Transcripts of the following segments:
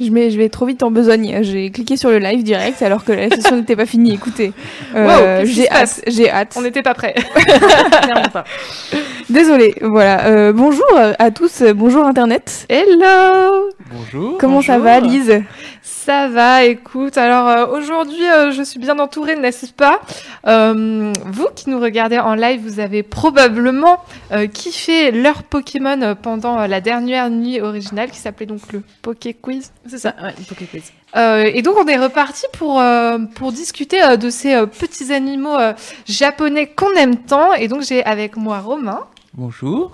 Je, mets, je vais trop vite en besogne. J'ai cliqué sur le live direct alors que la session n'était pas finie. Écoutez, euh, qui j'ai hâte. J'ai hâte. On n'était pas prêts. Pas. Désolée. Voilà. Euh, bonjour à tous. Bonjour Internet. Hello Bonjour. Comment ça va, Lise? Ça va, écoute. Alors euh, aujourd'hui, euh, je suis bien entourée, n'est-ce pas? Euh, Vous qui nous regardez en live, vous avez probablement euh, kiffé leur Pokémon pendant euh, la dernière nuit originale qui s'appelait donc le Poké Quiz. C'est ça, ouais, Poké Quiz. Euh, et donc on est reparti pour euh, pour discuter euh, de ces euh, petits animaux euh, japonais qu'on aime tant. Et donc j'ai avec moi Romain. Bonjour.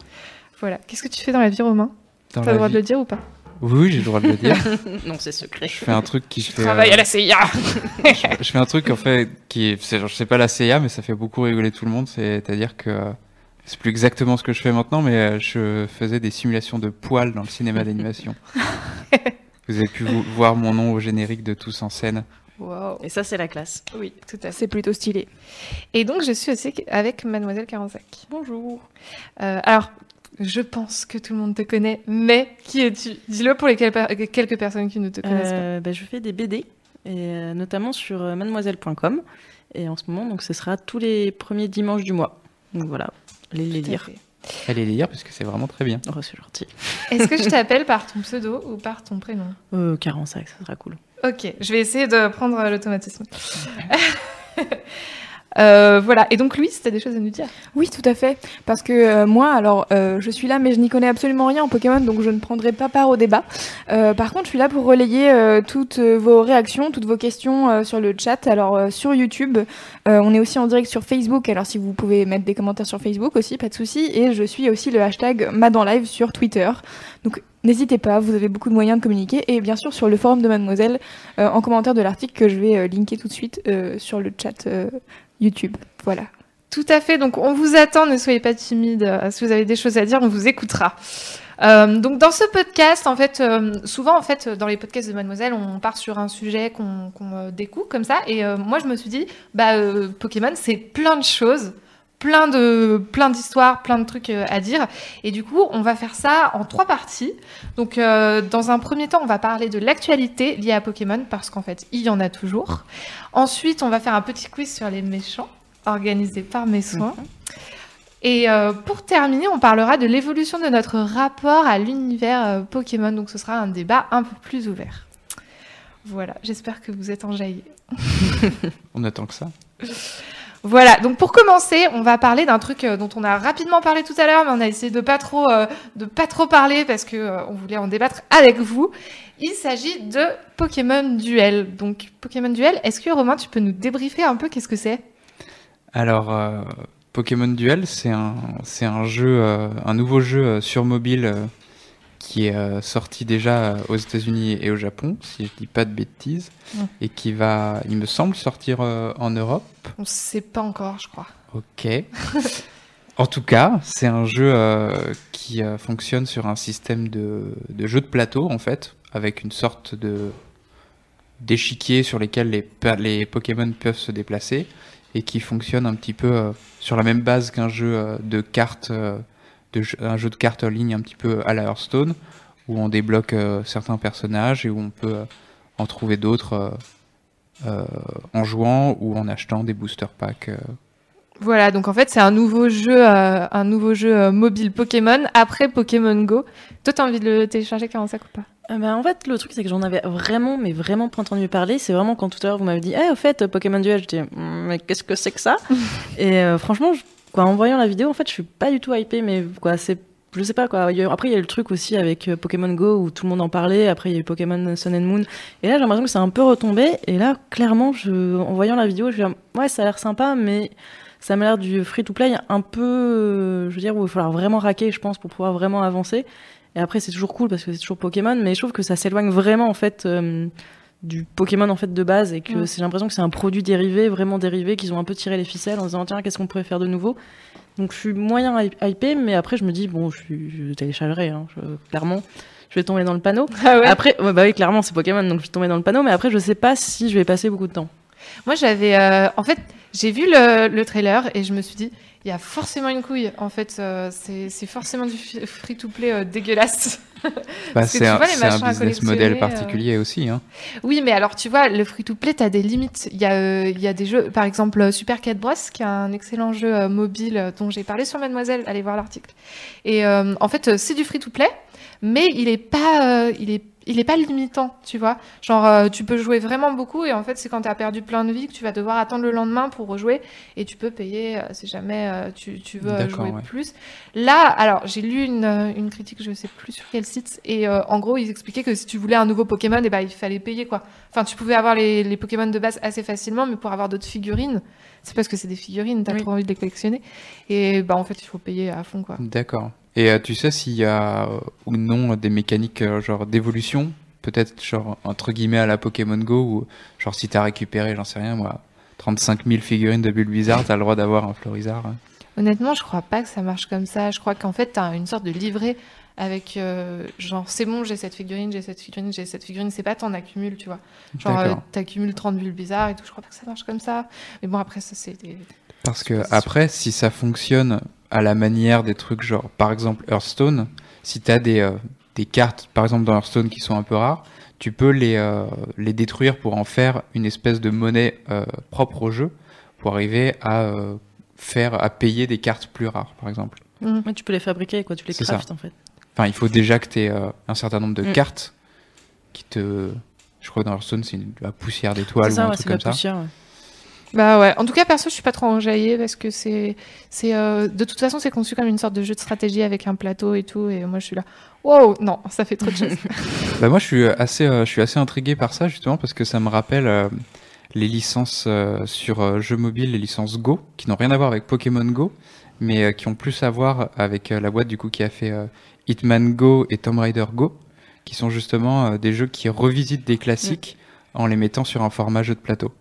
Voilà. Qu'est-ce que tu fais dans la vie, Romain? T'as le droit de le dire ou pas? Oui, j'ai le droit de le dire. non, c'est secret. je fais un truc qui fait. Travaille euh, à la CIA. Je fais un truc en fait qui est, je sais pas la CIA, mais ça fait beaucoup rigoler tout le monde. C'est-à-dire que euh, c'est plus exactement ce que je fais maintenant, mais euh, je faisais des simulations de poils dans le cinéma d'animation. Vous avez pu vo- voir mon nom au générique de Tous en scène. Wow. Et ça, c'est la classe. Oui, tout à fait. C'est plutôt stylé. Et donc, je suis aussi avec Mademoiselle Carensac. Bonjour. Euh, alors, je pense que tout le monde te connaît, mais qui es-tu? Dis-le pour les quel- quelques personnes qui ne te connaissent Euh, bah, je fais des BD, et euh, notamment sur euh, mademoiselle.com. Et en ce moment, donc, ce sera tous les premiers dimanches du mois. Donc voilà, allez les pas. Lire. fait. Allez les lire parce que c'est vraiment très bien. Oh, c'est gentil. Est-ce que je t'appelle par ton pseudo ou par ton prénom? Euh, 45, ça sera cool. Ok, je vais essayer de prendre l'automatisme. Euh, voilà, et donc Louise, t'as des choses à nous dire? Oui, tout à fait. Parce que euh, moi, alors, euh, je suis là, mais je n'y connais absolument rien en Pokémon, donc je ne prendrai pas part au débat. Euh, par contre, je suis là pour relayer toutes vos réactions, toutes vos questions sur le chat. Alors, sur YouTube, on est aussi en direct sur Facebook. Alors, si vous pouvez mettre des commentaires sur Facebook aussi, pas de souci. Et je suis aussi le hashtag MadanLive sur Twitter. Donc, n'hésitez pas, vous avez beaucoup de moyens de communiquer. Et bien sûr, sur le forum de Mademoiselle, en commentaire de l'article que je vais linker tout de suite sur le chat YouTube. Voilà. Tout à fait, donc on vous attend, ne soyez pas timide. Euh, Si vous avez des choses à dire, on vous écoutera. Euh, donc dans ce podcast, en fait, euh, souvent en fait dans les podcasts de Mademoiselle, on part sur un sujet qu'on découpe comme ça. Et moi je me suis dit, bah Pokémon c'est plein de choses, plein de plein d'histoires, plein de trucs euh, à dire. Et du coup, on va faire ça en trois parties. Donc euh, dans un premier temps, on va parler de l'actualité liée à Pokémon parce qu'en fait il y en a toujours. Ensuite, on va faire un petit quiz sur les méchants organisé par mes soins. Et euh, pour terminer, on parlera de l'évolution de notre rapport à l'univers euh, Pokémon. Donc ce sera un débat un peu plus ouvert. Voilà, j'espère que vous êtes enjaillés. On attend que ça. Voilà, donc pour commencer, on va parler d'un truc euh, dont on a rapidement parlé tout à l'heure, mais on a essayé de pas trop, euh, pas trop parler parce que euh, voulait en débattre avec vous. Il s'agit de Pokémon Duel. Donc Pokémon Duel, est-ce que Romain, tu peux nous débriefer un peu qu'est-ce que c'est? Alors, Pokémon Duel, c'est un, c'est un jeu, un nouveau jeu sur mobile qui est euh, sorti déjà euh, aux États-Unis et au Japon, si je dis pas de bêtises, Mm. et qui va, il me semble, sortir euh, en Europe. On sait pas encore, je crois. Ok. en tout cas, c'est un jeu euh, qui euh, fonctionne sur un système de, de jeu de plateau, en fait, avec une sorte de d'échiquier sur lesquels les, Pokémon peuvent se déplacer, et qui fonctionne un petit peu euh, sur la même base qu'un jeu de cartes, de jeu- un jeu de cartes en ligne un petit peu à la Hearthstone, où on débloque euh, certains personnages et où on peut euh, en trouver d'autres euh, euh, en jouant ou en achetant des booster packs. euh, Voilà, donc en fait, c'est un nouveau jeu, euh, un nouveau jeu mobile Pokémon après Pokémon Go. Toi, t'as envie de le télécharger 45 ou pas Euh, bah, en fait, le truc, c'est que j'en avais vraiment, mais vraiment pas entendu parler. C'est vraiment quand tout à l'heure vous m'avez dit, eh, au fait, Pokémon Duel, je dis, Hum, mais qu'est-ce que c'est que ça? Et euh, franchement, je- en voyant la vidéo, en fait, je suis pas du tout hypée, mais quoi, c'est. Je sais pas quoi. Après, il y a le truc aussi avec euh, Pokémon Go où tout le monde en parlait. Après, il y a eu Pokémon Sun and Moon. Et là, j'ai l'impression que c'est un peu retombé. Et là, clairement, en voyant la vidéo, je suis là, ouais, ça a l'air sympa, mais ça m'a l'air du free-to-play un peu, euh, je veux dire, où il va falloir vraiment raquer, je pense, pour pouvoir vraiment avancer. Et après, c'est toujours cool parce que c'est toujours Pokémon, mais je trouve que ça s'éloigne vraiment en fait euh, du Pokémon en fait de base et que Mm. c'est l'impression que c'est un produit dérivé, vraiment dérivé, qu'ils ont un peu tiré les ficelles en se disant tiens qu'est-ce qu'on pourrait faire de nouveau? Donc je suis moyen hy- hypé, mais après je me dis bon je, je téléchargerai hein, je- clairement. Je vais tomber dans le panneau. Ah ouais? Après, ouais, bah oui, clairement, c'est Pokémon, donc je vais tomber dans le panneau, mais après, je sais pas si je vais passer beaucoup de temps. Moi, j'avais. euh, en fait, j'ai vu le, le trailer et je me suis dit, il y a forcément une couille. En fait, euh, c'est forcément du free-to-play euh, dégueulasse. Bah, c'est tu un, business model euh, particulier aussi. Hein. Oui, mais alors, tu vois, le free-to-play, t'as des limites. Il y, a, euh, il y a des jeux, par exemple, Super Cat Bros, qui est un excellent jeu mobile dont j'ai parlé sur Mademoiselle. Allez voir l'article. Et en fait, c'est du free-to-play, mais il est pas, euh, il est, il est pas limitant, tu vois. Genre, euh, tu peux jouer vraiment beaucoup, et en fait, c'est quand t'as perdu plein de vie que tu vas devoir attendre le lendemain pour rejouer, et tu peux payer euh, si jamais euh, tu, tu veux euh, jouer ouais. plus. Là, alors, j'ai lu une, euh, une critique, je sais plus sur quel site, et euh, en gros, ils expliquaient que si tu voulais un nouveau Pokémon, eh ben, il fallait payer, quoi. Enfin, tu pouvais avoir les, les Pokémon de base assez facilement, mais pour avoir d'autres figurines, c'est parce que c'est des figurines, t'as Oui. trop envie de les collectionner. Et bah, en fait, il faut payer à fond, quoi. D'accord. Et euh, tu sais s'il y a euh, ou non des mécaniques euh, genre d'évolution Peut-être genre entre guillemets à la Pokémon Go ou genre si t'as récupéré, j'en sais rien moi, 35 000 figurines de Bulbizarre, t'as le droit d'avoir un Florizarre. hein. Honnêtement, je crois pas que ça marche comme ça. Je crois qu'en fait, t'as une sorte de livret avec euh, genre, c'est bon, j'ai cette figurine, j'ai cette figurine, j'ai cette figurine. C'est pas t'en accumules, tu vois. Genre, euh, t'accumules 30 bulles bizarres et tout. Je crois pas que ça marche comme ça. Mais bon, après, ça, c'est des. Parce que après, si ça fonctionne à la manière des trucs genre, par exemple Hearthstone, si t'as des, euh, des cartes, par exemple dans Hearthstone qui sont un peu rares, tu peux les, euh, les détruire pour en faire une espèce de monnaie euh, propre au jeu, pour arriver à euh, faire, à payer des cartes plus rares, par exemple. Ouais, tu peux les fabriquer, quoi, tu les ça. craftes en fait. Enfin, il faut déjà que tu aies un certain nombre de Mm. cartes qui te. Je crois que dans Hearthstone, c'est la poussière d'étoiles ou un ouais, truc c'est la comme ça. poussière. ouais. Bah ouais. En tout cas, perso, je suis pas trop enjaillée parce que c'est, c'est, euh, de toute façon, c'est conçu comme une sorte de jeu de stratégie avec un plateau et tout. Et moi, je suis là. Wow, non, ça fait trop de choses. Bah, moi, je suis assez, euh, je suis assez intrigué par ça, justement, parce que ça me rappelle euh, les licences euh, sur euh, jeux mobiles, les licences Go, qui n'ont rien à voir avec Pokémon Go, mais euh, qui ont plus à voir avec euh, la boîte, du coup, qui a fait euh, Hitman Go et Tomb Raider Go, qui sont justement euh, des jeux qui revisitent des classiques en les mettant sur un format jeu de plateau.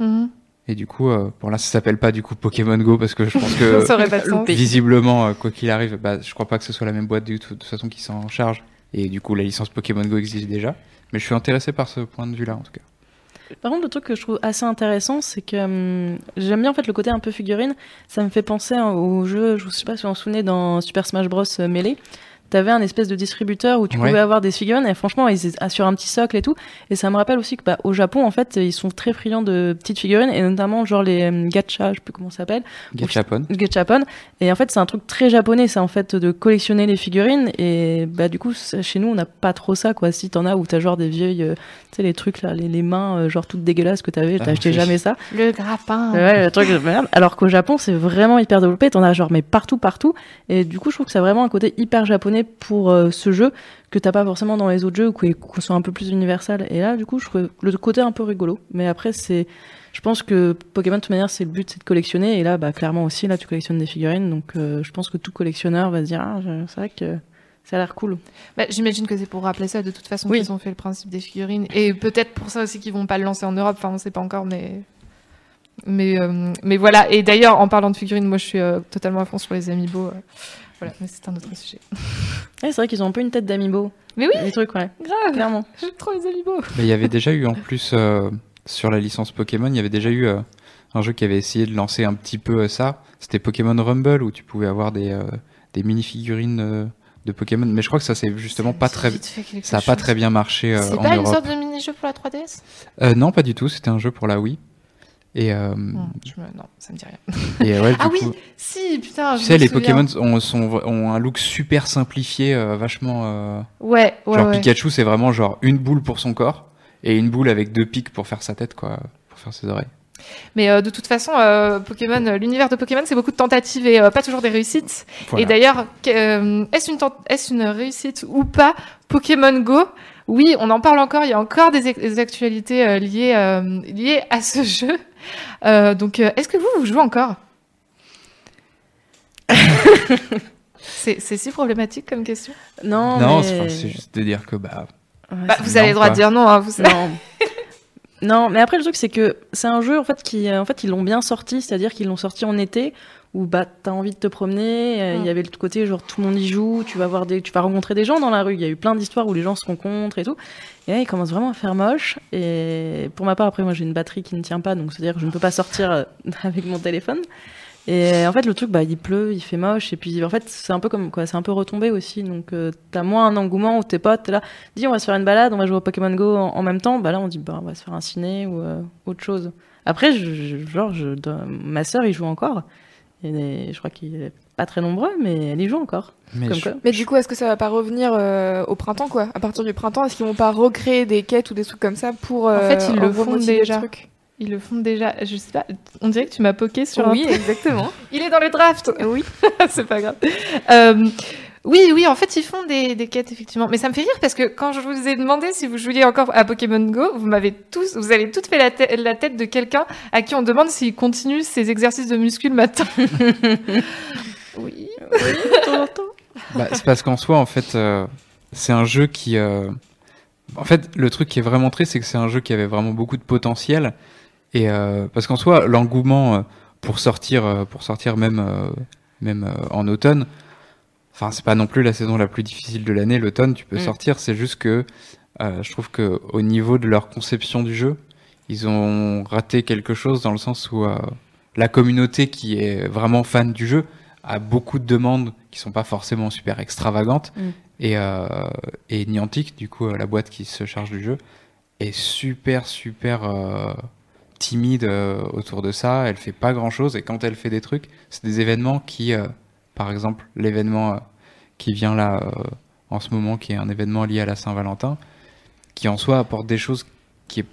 Mhm. Et du coup, euh, bon là, ça s'appelle pas du coup Pokémon Go, parce que je pense que ça aurait pas de sens. Visiblement, euh, quoi qu'il arrive, bah, je crois pas que ce soit la même boîte du tout, de toute façon qui s'en charge. Et du coup, la licence Pokémon Go existe déjà. Mais je suis intéressé par ce point de vue-là, en tout cas. Par contre, le truc que je trouve assez intéressant, c'est que hum, j'aime bien en fait le côté un peu figurine. Ça me fait penser hein, au jeu, je sais pas si vous vous en souvenez, dans Super Smash Bros euh, Melee. T'avais un espèce de distributeur où tu Ouais. pouvais avoir des figurines et franchement ils sur un petit socle et tout et ça me rappelle aussi que bah, au Japon en fait ils sont très friands de petites figurines et notamment genre les hum, gacha je sais plus comment ça s'appelle Gachapon. Gachapon. Et en fait, c'est un truc très japonais, ça, en fait, de collectionner les figurines. Et bah, du coup, chez nous, on n'a pas trop ça, quoi. Si t'en as où t'as genre des vieilles, euh, tu sais, les trucs là, les, les mains, euh, genre toutes dégueulasses que t'avais, Ah, t'achetais jamais ça. Le grappin. Ouais, le truc de merde. Alors qu'au Japon, c'est vraiment hyper développé. T'en as genre, mais partout, partout. Et du coup, je trouve que c'est vraiment un côté hyper japonais pour euh, ce jeu que t'as pas forcément dans les autres jeux qui qui sont un peu plus universels. Et là, du coup, je trouve le côté un peu rigolo. Mais après, c'est. Je pense que Pokémon, de toute manière, c'est le but, c'est de collectionner. Et là, bah, clairement aussi, là, tu collectionnes des figurines. Donc, euh, je pense que tout collectionneur va se dire, ah, c'est vrai que ça a l'air cool. Bah, J'imagine que c'est pour rappeler ça de toute façon Oui. qu'ils ont fait le principe des figurines. Et peut-être pour ça aussi qu'ils vont pas le lancer en Europe. Enfin, on sait pas encore, mais. Mais, euh, mais voilà. Et d'ailleurs, en parlant de figurines, moi je suis euh, totalement à fond sur les amiibo. Voilà, mais c'est un autre sujet. Ouais, c'est vrai qu'ils ont un peu une tête d'amiibo. Mais oui, Les trucs, ouais. grave. Clairement. J'aime trop les amiibo. Mais il y avait déjà eu en plus, euh, sur la licence Pokémon, il y avait déjà eu euh, un jeu qui avait essayé de lancer un petit peu euh, ça. C'était Pokémon Rumble, où tu pouvais avoir des, euh, des mini-figurines euh, de Pokémon. Mais je crois que ça c'est justement pas très. Ça a pas très bien marché euh, C'est pas une sorte de mini-jeu pour la 3DS Euh, non, pas du tout. C'était un jeu pour la Wii. Et, euh, Hmm, je me- Non, ça me dit rien. et ouais, Ah oui, coup, si, putain. tu je sais, me les souviens. Pokémon ont, sont, ont un look super simplifié, euh, vachement. euh, Ouais, ouais, genre ouais. Pikachu, c'est vraiment genre une boule pour son corps et une boule avec deux pics pour faire sa tête, quoi, pour faire ses oreilles. Mais euh, de toute façon, euh, Pokémon, euh, l'univers de Pokémon, c'est beaucoup de tentatives et euh, pas toujours des réussites. Voilà. Et d'ailleurs, est-ce une, est-ce une réussite ou pas Pokémon Go? Oui, on en parle encore. Il y a encore des, des actualités liées, euh, liées à ce jeu. Euh, donc, euh, est-ce que vous, vous jouez encore C'est si problématique comme question. Non, Non, mais- c'est juste de dire que bah, Ouais, Bah, vous avez le droit de dire non. Hein, vous. Non. non, mais après le truc c'est que c'est un jeu en fait qui en fait ils l'ont bien sorti, c'est-à-dire qu'ils l'ont sorti en été où bah t'as envie de te promener, euh, il Mm. y avait le côté genre tout le monde y joue, tu vas voir des tu vas rencontrer des gens dans la rue, il y a eu plein d'histoires où les gens se rencontrent et tout. Et là, il commence vraiment à faire moche et pour ma part après moi j'ai une batterie qui ne tient pas donc c'est-à-dire que je ne peux pas sortir euh, avec mon téléphone. Et en fait, le truc, bah, il pleut, il fait moche, et puis en fait, c'est un peu comme quoi, c'est un peu retombé aussi. Donc, euh, t'as moins un engouement où tes potes, t'es là, dis, on va se faire une balade, on va jouer au Pokémon Go en, en même temps. Bah là, on dit, bah, on va se faire un ciné ou euh, autre chose. Après, je, je- genre, je, ma sœur, il joue encore. Et je crois qu'il est pas très nombreux, mais elle y joue encore. mais Comme je- quoi. Mais du coup, est-ce que ça va pas revenir euh, au printemps, quoi? À partir du printemps, est-ce qu'ils vont pas recréer des quêtes ou des trucs comme ça pour euh, En fait, ils le font déjà. Ils le font déjà. Je sais pas. On dirait que tu m'as poké sur Oui, un. exactement. Il est dans le draft. oui. c'est pas grave. Euh, oui, oui, en fait, ils font des, des quêtes, effectivement. Mais ça me fait rire parce que quand je vous ai demandé si vous jouiez encore à Pokémon Go, vous m'avez tous, vous avez toutes fait la, tê- la tête de quelqu'un à qui on demande s'il continue ses exercices de muscu le matin. oui. Bah, c'est parce qu'en soi, en fait, euh, c'est un jeu qui. euh, En fait, le truc qui est vraiment triste, c'est que c'est un jeu qui avait vraiment beaucoup de potentiel. Et euh, parce qu'en soi, l'engouement pour sortir, pour sortir même, même en automne. Enfin, c'est pas non plus la saison la plus difficile de l'année. L'automne, tu peux Mm. sortir. C'est juste que euh, je trouve que au niveau de leur conception du jeu, ils ont raté quelque chose dans le sens où euh, la communauté qui est vraiment fan du jeu a beaucoup de demandes qui sont pas forcément super extravagantes Mm. et, euh, et Niantic, du coup euh, la boîte qui se charge du jeu, est super super euh, timide autour de ça. Elle fait pas grand chose et quand elle fait des trucs, c'est des événements qui, par exemple l'événement euh, qui vient là euh, en ce moment, qui est un événement lié à la Saint-Valentin, qui en soi apporte des choses qui est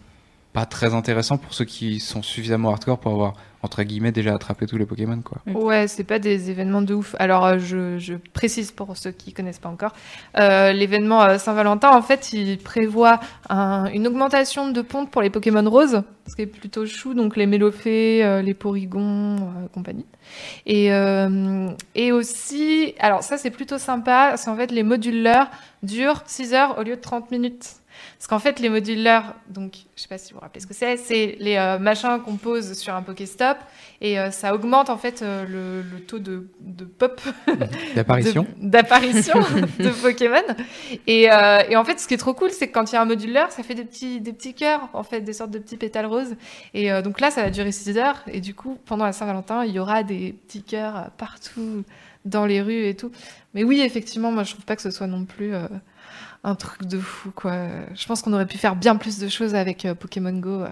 pas très intéressant pour ceux qui sont suffisamment hardcore pour avoir entre guillemets déjà attrapé tous les Pokémon quoi. Ouais, c'est pas des événements de ouf. Alors, euh, je, je précise pour ceux qui connaissent pas encore. Euh, L'événement euh, Saint-Valentin, en fait, il prévoit un- une augmentation de ponte pour les Pokémon roses, ce qui est plutôt chou, donc les Mélophées, euh, les Porygons, euh, compagnie. Et, euh, et aussi, alors ça c'est plutôt sympa, c'est en fait les moduleurs durent 6 heures au lieu de 30 minutes. Parce qu'en fait, les moduleurs, donc je sais pas si vous vous rappelez ce que c'est, c'est les euh, machins qu'on pose sur un Pokéstop et euh, ça augmente en fait euh, le, le taux de, de pop D'apparition. de- d'apparition de, Pokémon. Et, et en fait, ce qui est trop cool, c'est que quand il y a un moduleur, ça fait des petits, des petits cœurs, en fait, des sortes de petits pétales roses. Et donc là, ça va durer 6 heures. Et du coup, pendant la Saint-Valentin, il y aura des petits cœurs partout dans les rues et tout. Mais oui, effectivement, moi, je trouve pas que ce soit non plus un truc de fou, quoi. Je pense qu'on aurait pu faire bien plus de choses avec euh, Pokémon Go. euh.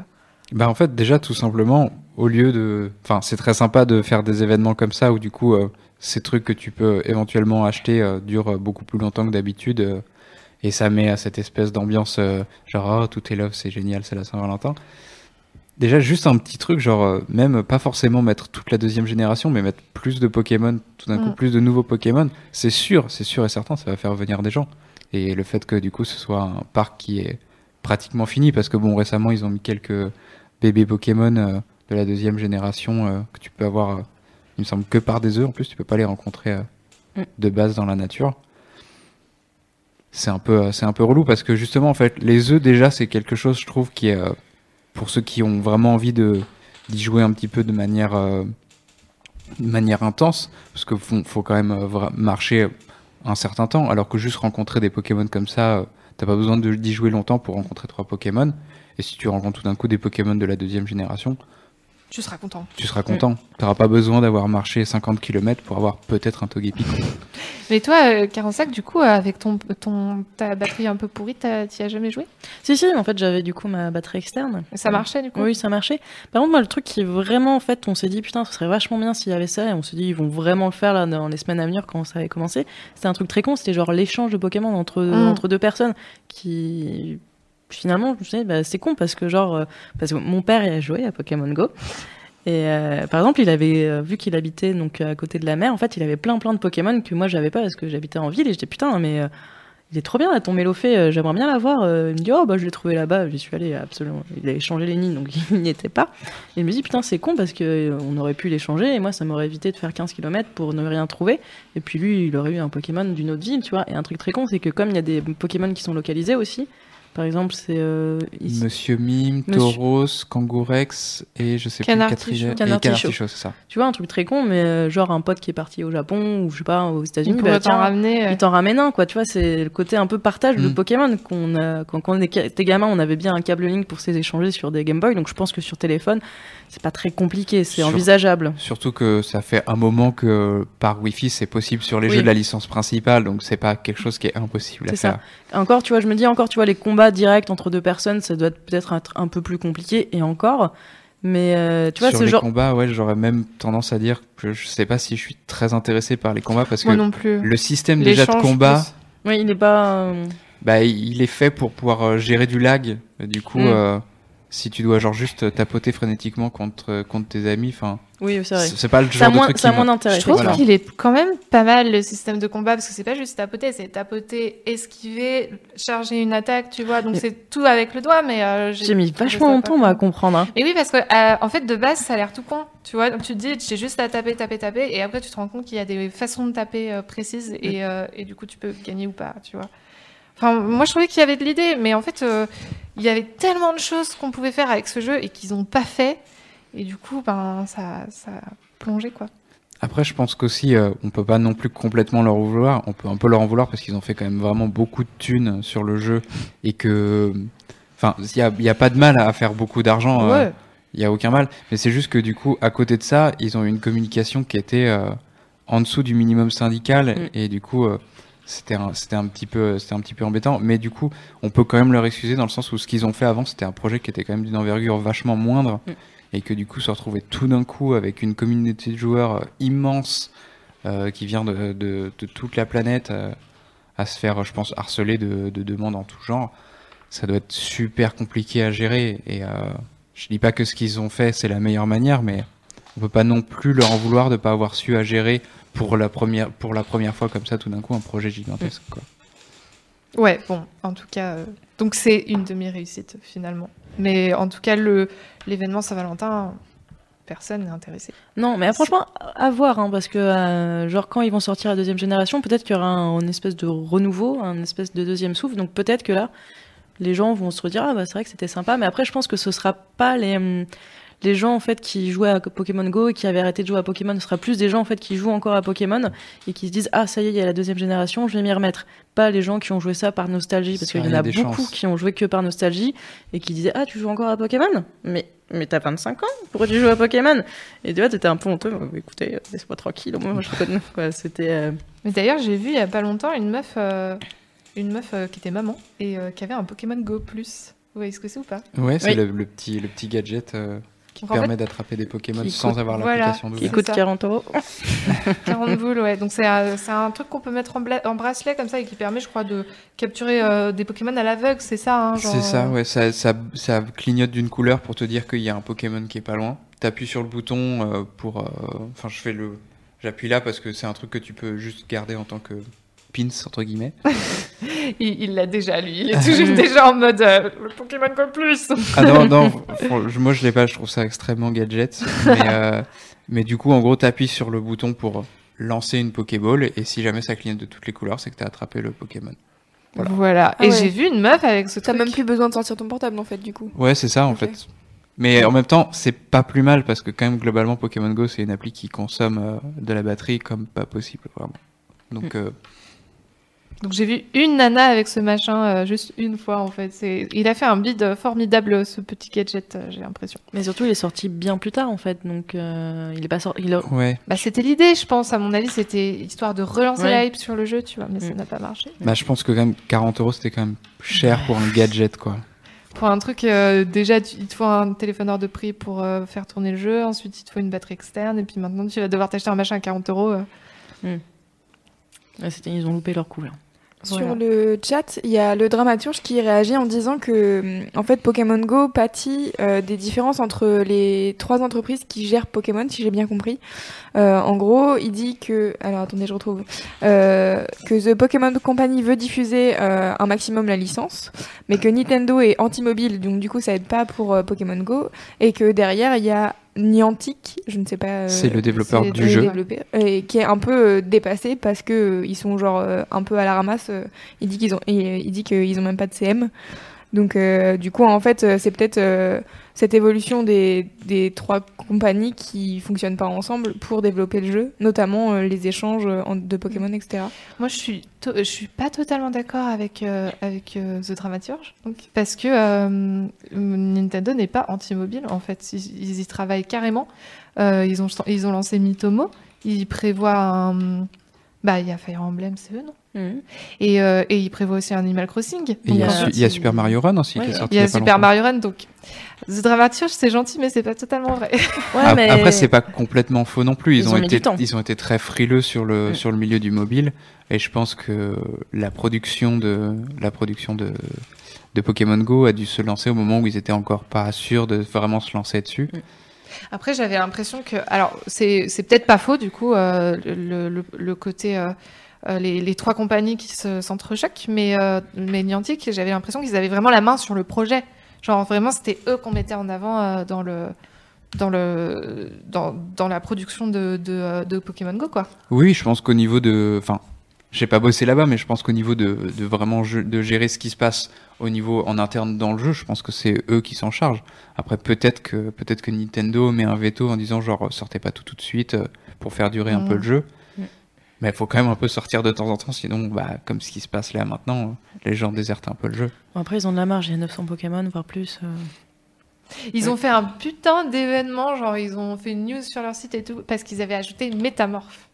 Bah en fait déjà tout simplement au lieu de enfin c'est très sympa de faire des événements comme ça où du coup euh, ces trucs que tu peux éventuellement acheter euh, durent beaucoup plus longtemps que d'habitude euh, et ça met à cette espèce d'ambiance genre oh, tout est love c'est génial c'est la Saint-Valentin. Déjà juste un petit truc genre même pas forcément mettre toute la deuxième génération mais mettre plus de Pokémon tout d'un coup Mm. plus de nouveaux Pokémon c'est sûr c'est sûr et certain ça va faire venir des gens et le fait que du coup ce soit un parc qui est pratiquement fini parce que bon récemment ils ont mis quelques bébés Pokémon euh, de la deuxième génération euh, que tu peux avoir, euh, il me semble, que par des œufs. En plus, tu peux pas les rencontrer Mm. de base dans la nature. C'est un peu, c'est un peu relou parce que justement, en fait, les œufs déjà, c'est quelque chose, je trouve, qui est pour ceux qui ont vraiment envie de d'y jouer un petit peu de manière, de manière intense, parce que faut, faut quand même marcher un certain temps, alors que juste rencontrer des Pokémon comme ça, euh, t'as pas besoin d'y jouer longtemps pour rencontrer trois Pokémon. Et si tu rencontres tout d'un coup des Pokémon de la deuxième génération, Tu seras content. tu seras content. T'auras pas besoin d'avoir marché 50 km pour avoir peut-être un Togepi. Mais toi, euh, Carensac, du coup, euh, avec ton, ton, ta batterie un peu pourrie, t'as- t'y as jamais joué? Si, si, en fait, j'avais du coup ma batterie externe. Ça marchait, du coup? Oui, ça marchait. Par contre, moi, le truc qui est vraiment, en fait, on s'est dit, putain, ce serait vachement bien s'il y avait ça, et on s'est dit, ils vont vraiment le faire là dans les semaines à venir quand ça avait commencé. C'était un truc très con, c'était genre l'échange de Pokémon entre, Mm. entre deux personnes qui. Finalement, je me suis dit, bah, c'est con parce que, genre, euh, parce que mon père il a joué à Pokémon Go. Et euh, par exemple, il avait euh, vu qu'il habitait donc à côté de la mer. En fait, il avait plein plein de Pokémon que moi j'avais pas parce que j'habitais en ville. Et j'étais putain, mais il est trop bien ton Mélofée, j'aimerais bien l'avoir. Il me dit, oh bah je l'ai trouvé là-bas, j'y suis allé absolument. Il avait changé les lignes donc il n'y était pas. Et il me dit, putain, c'est con parce que on aurait pu les changer et moi ça m'aurait évité de faire 15 km pour ne rien trouver. Et puis lui, il aurait eu un Pokémon d'une autre ville, tu vois. Et un truc très con, c'est que comme il y a des Pokémon qui sont localisés aussi, par exemple, c'est. euh, ici- Monsieur Mime, Monsieur- Tauros, Kangourex et je sais Canard plus Canard Canard Tichot. C'est ça. Tu vois, un truc très con, mais euh, genre un pote qui est parti au Japon ou je sais pas, aux Il États-Unis, pourrait bah, t'en ramener. euh, il t'en ramène un, quoi. Tu vois, c'est le côté un peu partage de Mm. Pokémon. qu'on a, quand, quand on était gamin, on avait bien un câble Link pour s'échanger sur des Game Boy. Donc je pense que sur téléphone, c'est pas très compliqué, c'est Sur- envisageable. Surtout que ça fait un moment que par Wi-Fi c'est possible sur les Oui. jeux de la licence principale, donc c'est pas quelque chose qui est impossible à C'est ça. faire. Encore, tu vois, je me dis encore, tu vois, les combats directs entre deux personnes, ça doit peut-être être un peu plus compliqué. Et encore, mais euh, tu vois, sur ce les genre. combats, ouais, j'aurais même tendance à dire que je sais pas si je suis très intéressé par les combats parce que Moi non plus. le système déjà de combat, plus. Oui, il est pas. euh, bah, il est fait pour pouvoir euh, gérer du lag. Du coup, Mm. euh, si tu dois genre juste tapoter frénétiquement contre contre tes amis, enfin, Oui, c'est vrai. c'est c'est pas le Ça genre de moins, truc qui ça moins d'intérêt. Je trouve Voilà. qu'il est quand même pas mal le système de combat parce que c'est pas juste tapoter, c'est tapoter, esquiver, charger une attaque, tu vois. Donc Mais- c'est tout avec le doigt, mais euh, J'ai mis vachement longtemps moi, à comprendre. hein. Mais oui, parce que euh, en fait de base ça a l'air tout con, tu vois. Donc tu te dis j'ai juste à taper, taper, taper, et après tu te rends compte qu'il y a des façons de taper euh, précises et, euh, et du coup tu peux gagner ou pas, tu vois. Enfin, moi je trouvais qu'il y avait de l'idée, mais en fait euh, il y avait tellement de choses qu'on pouvait faire avec ce jeu et qu'ils ont pas fait, et du coup ben ça, ça a plongé quoi. Après, je pense qu'aussi, euh, on peut pas non plus complètement leur en vouloir. On peut un peu leur en vouloir parce qu'ils ont fait quand même vraiment beaucoup de thunes sur le jeu et que, enfin, il y a, il y a pas de mal à faire beaucoup d'argent. euh, Ouais. Il y a aucun mal. Mais c'est juste que du coup, à côté de ça, ils ont eu une communication qui était euh, en dessous du minimum syndical Mm. et du coup, euh, c'était un, c'était un petit peu, c'était un petit peu embêtant. Mais du coup, on peut quand même leur excuser dans le sens où ce qu'ils ont fait avant, c'était un projet qui était quand même d'une envergure vachement moindre Mm. et que du coup, se retrouver tout d'un coup avec une communauté de joueurs euh, immense euh, qui vient de, de, de toute la planète euh, à se faire, je pense, harceler de, de demandes en tout genre. Ça doit être super compliqué à gérer et euh, je dis pas que ce qu'ils ont fait c'est la meilleure manière, mais on peut pas non plus leur en vouloir de pas avoir su à gérer pour la première pour la première fois comme ça tout d'un coup un projet gigantesque. Quoi. Ouais, bon, en tout cas, euh, donc c'est une demi-réussite finalement. Mais en tout cas, le l'événement Saint-Valentin, personne n'est intéressé. Non, mais franchement, à voir, hein, parce que euh, genre quand ils vont sortir la deuxième génération, peut-être qu'il y aura un, une espèce de renouveau, un espèce de deuxième souffle. Donc peut-être que là, les gens vont se redire ah bah c'est vrai que c'était sympa. Mais après, je pense que ce sera pas les hum, les gens en fait qui jouaient à Pokémon Go et qui avaient arrêté de jouer à Pokémon. Ce sera plus des gens en fait qui jouent encore à Pokémon et qui se disent ah ça y est, il y a la deuxième génération, je vais m'y remettre. Pas les gens qui ont joué ça par nostalgie, parce qu'il y en a beaucoup chances. qui ont joué que par nostalgie et qui disaient ah tu joues encore à Pokémon? Mais mais t'as 25 ans, pourquoi tu joues à Pokémon Et tu vois, t'étais un peu honteux. Écoutez, laisse-moi tranquille, au moins, moi, je connais. Quoi, c'était. euh, Mais d'ailleurs, j'ai vu il y a pas longtemps une meuf, euh, une meuf euh, qui était maman et euh, qui avait un Pokémon Go Plus. Vous voyez ce que c'est ou pas? Ouais, c'est Oui. le, le petit le petit gadget euh, qui Donc, en permet d'attraper des Pokémon qui sans coûte- avoir voilà, l'application qui de C'est coûte ça. 40 euros. 40 boules, ouais. Donc c'est un, c'est un truc qu'on peut mettre en, bracelet comme ça et qui permet, je crois, de capturer euh, des Pokémon à l'aveugle. C'est ça, hein, genre, C'est ça, euh, ouais, ça, ça, ça clignote d'une couleur pour te dire qu'il y a un Pokémon qui est pas loin. T'appuies sur le bouton euh, pour. euh, Enfin, je fais le. J'appuie là parce que c'est un truc que tu peux juste garder en tant que pins, entre guillemets. Il l'a déjà, lui. Il est toujours déjà en mode euh, le Pokémon Go Plus. Ah non, non, moi je l'ai pas, je trouve ça extrêmement gadget. Mais, euh, mais du coup, en gros, t'appuies sur le bouton pour lancer une Pokéball et si jamais ça clignote de toutes les couleurs, c'est que t'as attrapé le Pokémon. Voilà. Voilà. Ah Et ouais. j'ai vu une meuf avec ce T'as même plus besoin de sortir ton portable en fait du coup. Ouais, c'est ça en fait. Mais en même temps, c'est pas plus mal parce que quand même globalement Pokémon Go c'est une appli qui consomme euh, de la batterie comme pas possible vraiment. Donc euh, Donc j'ai vu une nana avec ce machin euh, juste une fois en fait. C'est... Il a fait un bid euh, formidable ce petit gadget, euh, j'ai l'impression. Mais surtout, il est sorti bien plus tard, en fait. Donc, euh, il est pas sorti. A- ouais. Bah c'était l'idée, je pense. À mon avis, c'était histoire de relancer Ouais. la hype sur le jeu, tu vois. Mais ça Mm. n'a pas marché. Bah je pense que quand même 40 euros c'était quand même cher pour un gadget quoi. Pour un truc, euh, déjà, tu- il te faut un téléphone hors de prix pour euh, faire tourner le jeu. Ensuite, il te faut une batterie externe. Et puis maintenant, tu vas devoir t'acheter un machin à 40 euros. euh. C'était- ils ont loupé leur coup, là. Sur le chat, il y a le dramaturge qui réagit en disant que, en fait, Pokémon Go pâtit euh, des différences entre les trois entreprises qui gèrent Pokémon, si j'ai bien compris. Euh, en gros, il dit que, alors attendez, je retrouve, euh, que The Pokémon Company veut diffuser un maximum la licence, mais que Nintendo est anti-mobile, donc du coup, ça aide pas pour Pokémon Go, et que derrière, il y a Niantic, je ne sais pas. euh, C'est le développeur du jeu. développé, et qui est un peu euh, dépassé parce que euh, ils sont genre un peu à la ramasse. il dit qu'ils ont, il, il dit qu'ils ont même pas de CM. Donc euh, du coup en fait euh, c'est peut-être euh, cette évolution des, des trois compagnies qui fonctionnent pas ensemble pour développer le jeu, notamment euh, les échanges de Pokémon etc. Moi, je suis, to- je suis pas totalement d'accord avec avec The Dramaturge, parce que Nintendo n'est pas anti-mobile. En fait, ils, ils y travaillent carrément. Ils ont ils ont lancé Mitomo. Ils prévoient un, bah il y a Fire Emblem, c'est eux non? Et, euh, et ils prévoient aussi un Animal Crossing. Il y, a il y a Super Mario Run aussi Ouais, qui est sorti. Il y a pas Super longtemps. Mario Run, donc The Dramaturge, c'est gentil, mais c'est pas totalement vrai. Ouais, mais- Après, c'est pas complètement faux non plus. Ils, Ils ont, été, ils ont été très frileux sur le Mm. sur le milieu du mobile, et je pense que la production de la production de de Pokémon Go a dû se lancer au moment où ils étaient encore pas sûrs de vraiment se lancer dessus. Après, j'avais l'impression que. Alors, c'est c'est peut-être pas faux, du coup, euh, le, le, le côté. euh, les, les trois compagnies qui se- s'entrechoquent, mais, euh, mais Niantic, j'avais l'impression qu'ils avaient vraiment la main sur le projet. Genre, vraiment, c'était eux qu'on mettait en avant euh, dans, le, dans, le, dans, dans la production de, de, euh, de Pokémon Go, quoi. Oui, je pense qu'au niveau de, enfin, j'ai pas bossé là-bas, mais je pense qu'au niveau de, de vraiment de gérer ce qui se passe au niveau en interne dans le jeu, je pense que c'est eux qui s'en chargent. Après, peut-être que peut-être que Nintendo met un veto en disant genre sortez pas tout tout de suite euh, pour faire durer un Mm. peu le jeu. Mais il faut quand même un peu sortir de temps en temps, sinon, bah, comme ce qui se passe là maintenant, les gens désertent un peu le jeu. Bon, après, ils ont de la marge, il y a 900 Pokémon, voire plus. euh. Ils ont fait un putain d'événement, genre, ils ont fait une news sur leur site et tout, parce qu'ils avaient ajouté une métamorphe.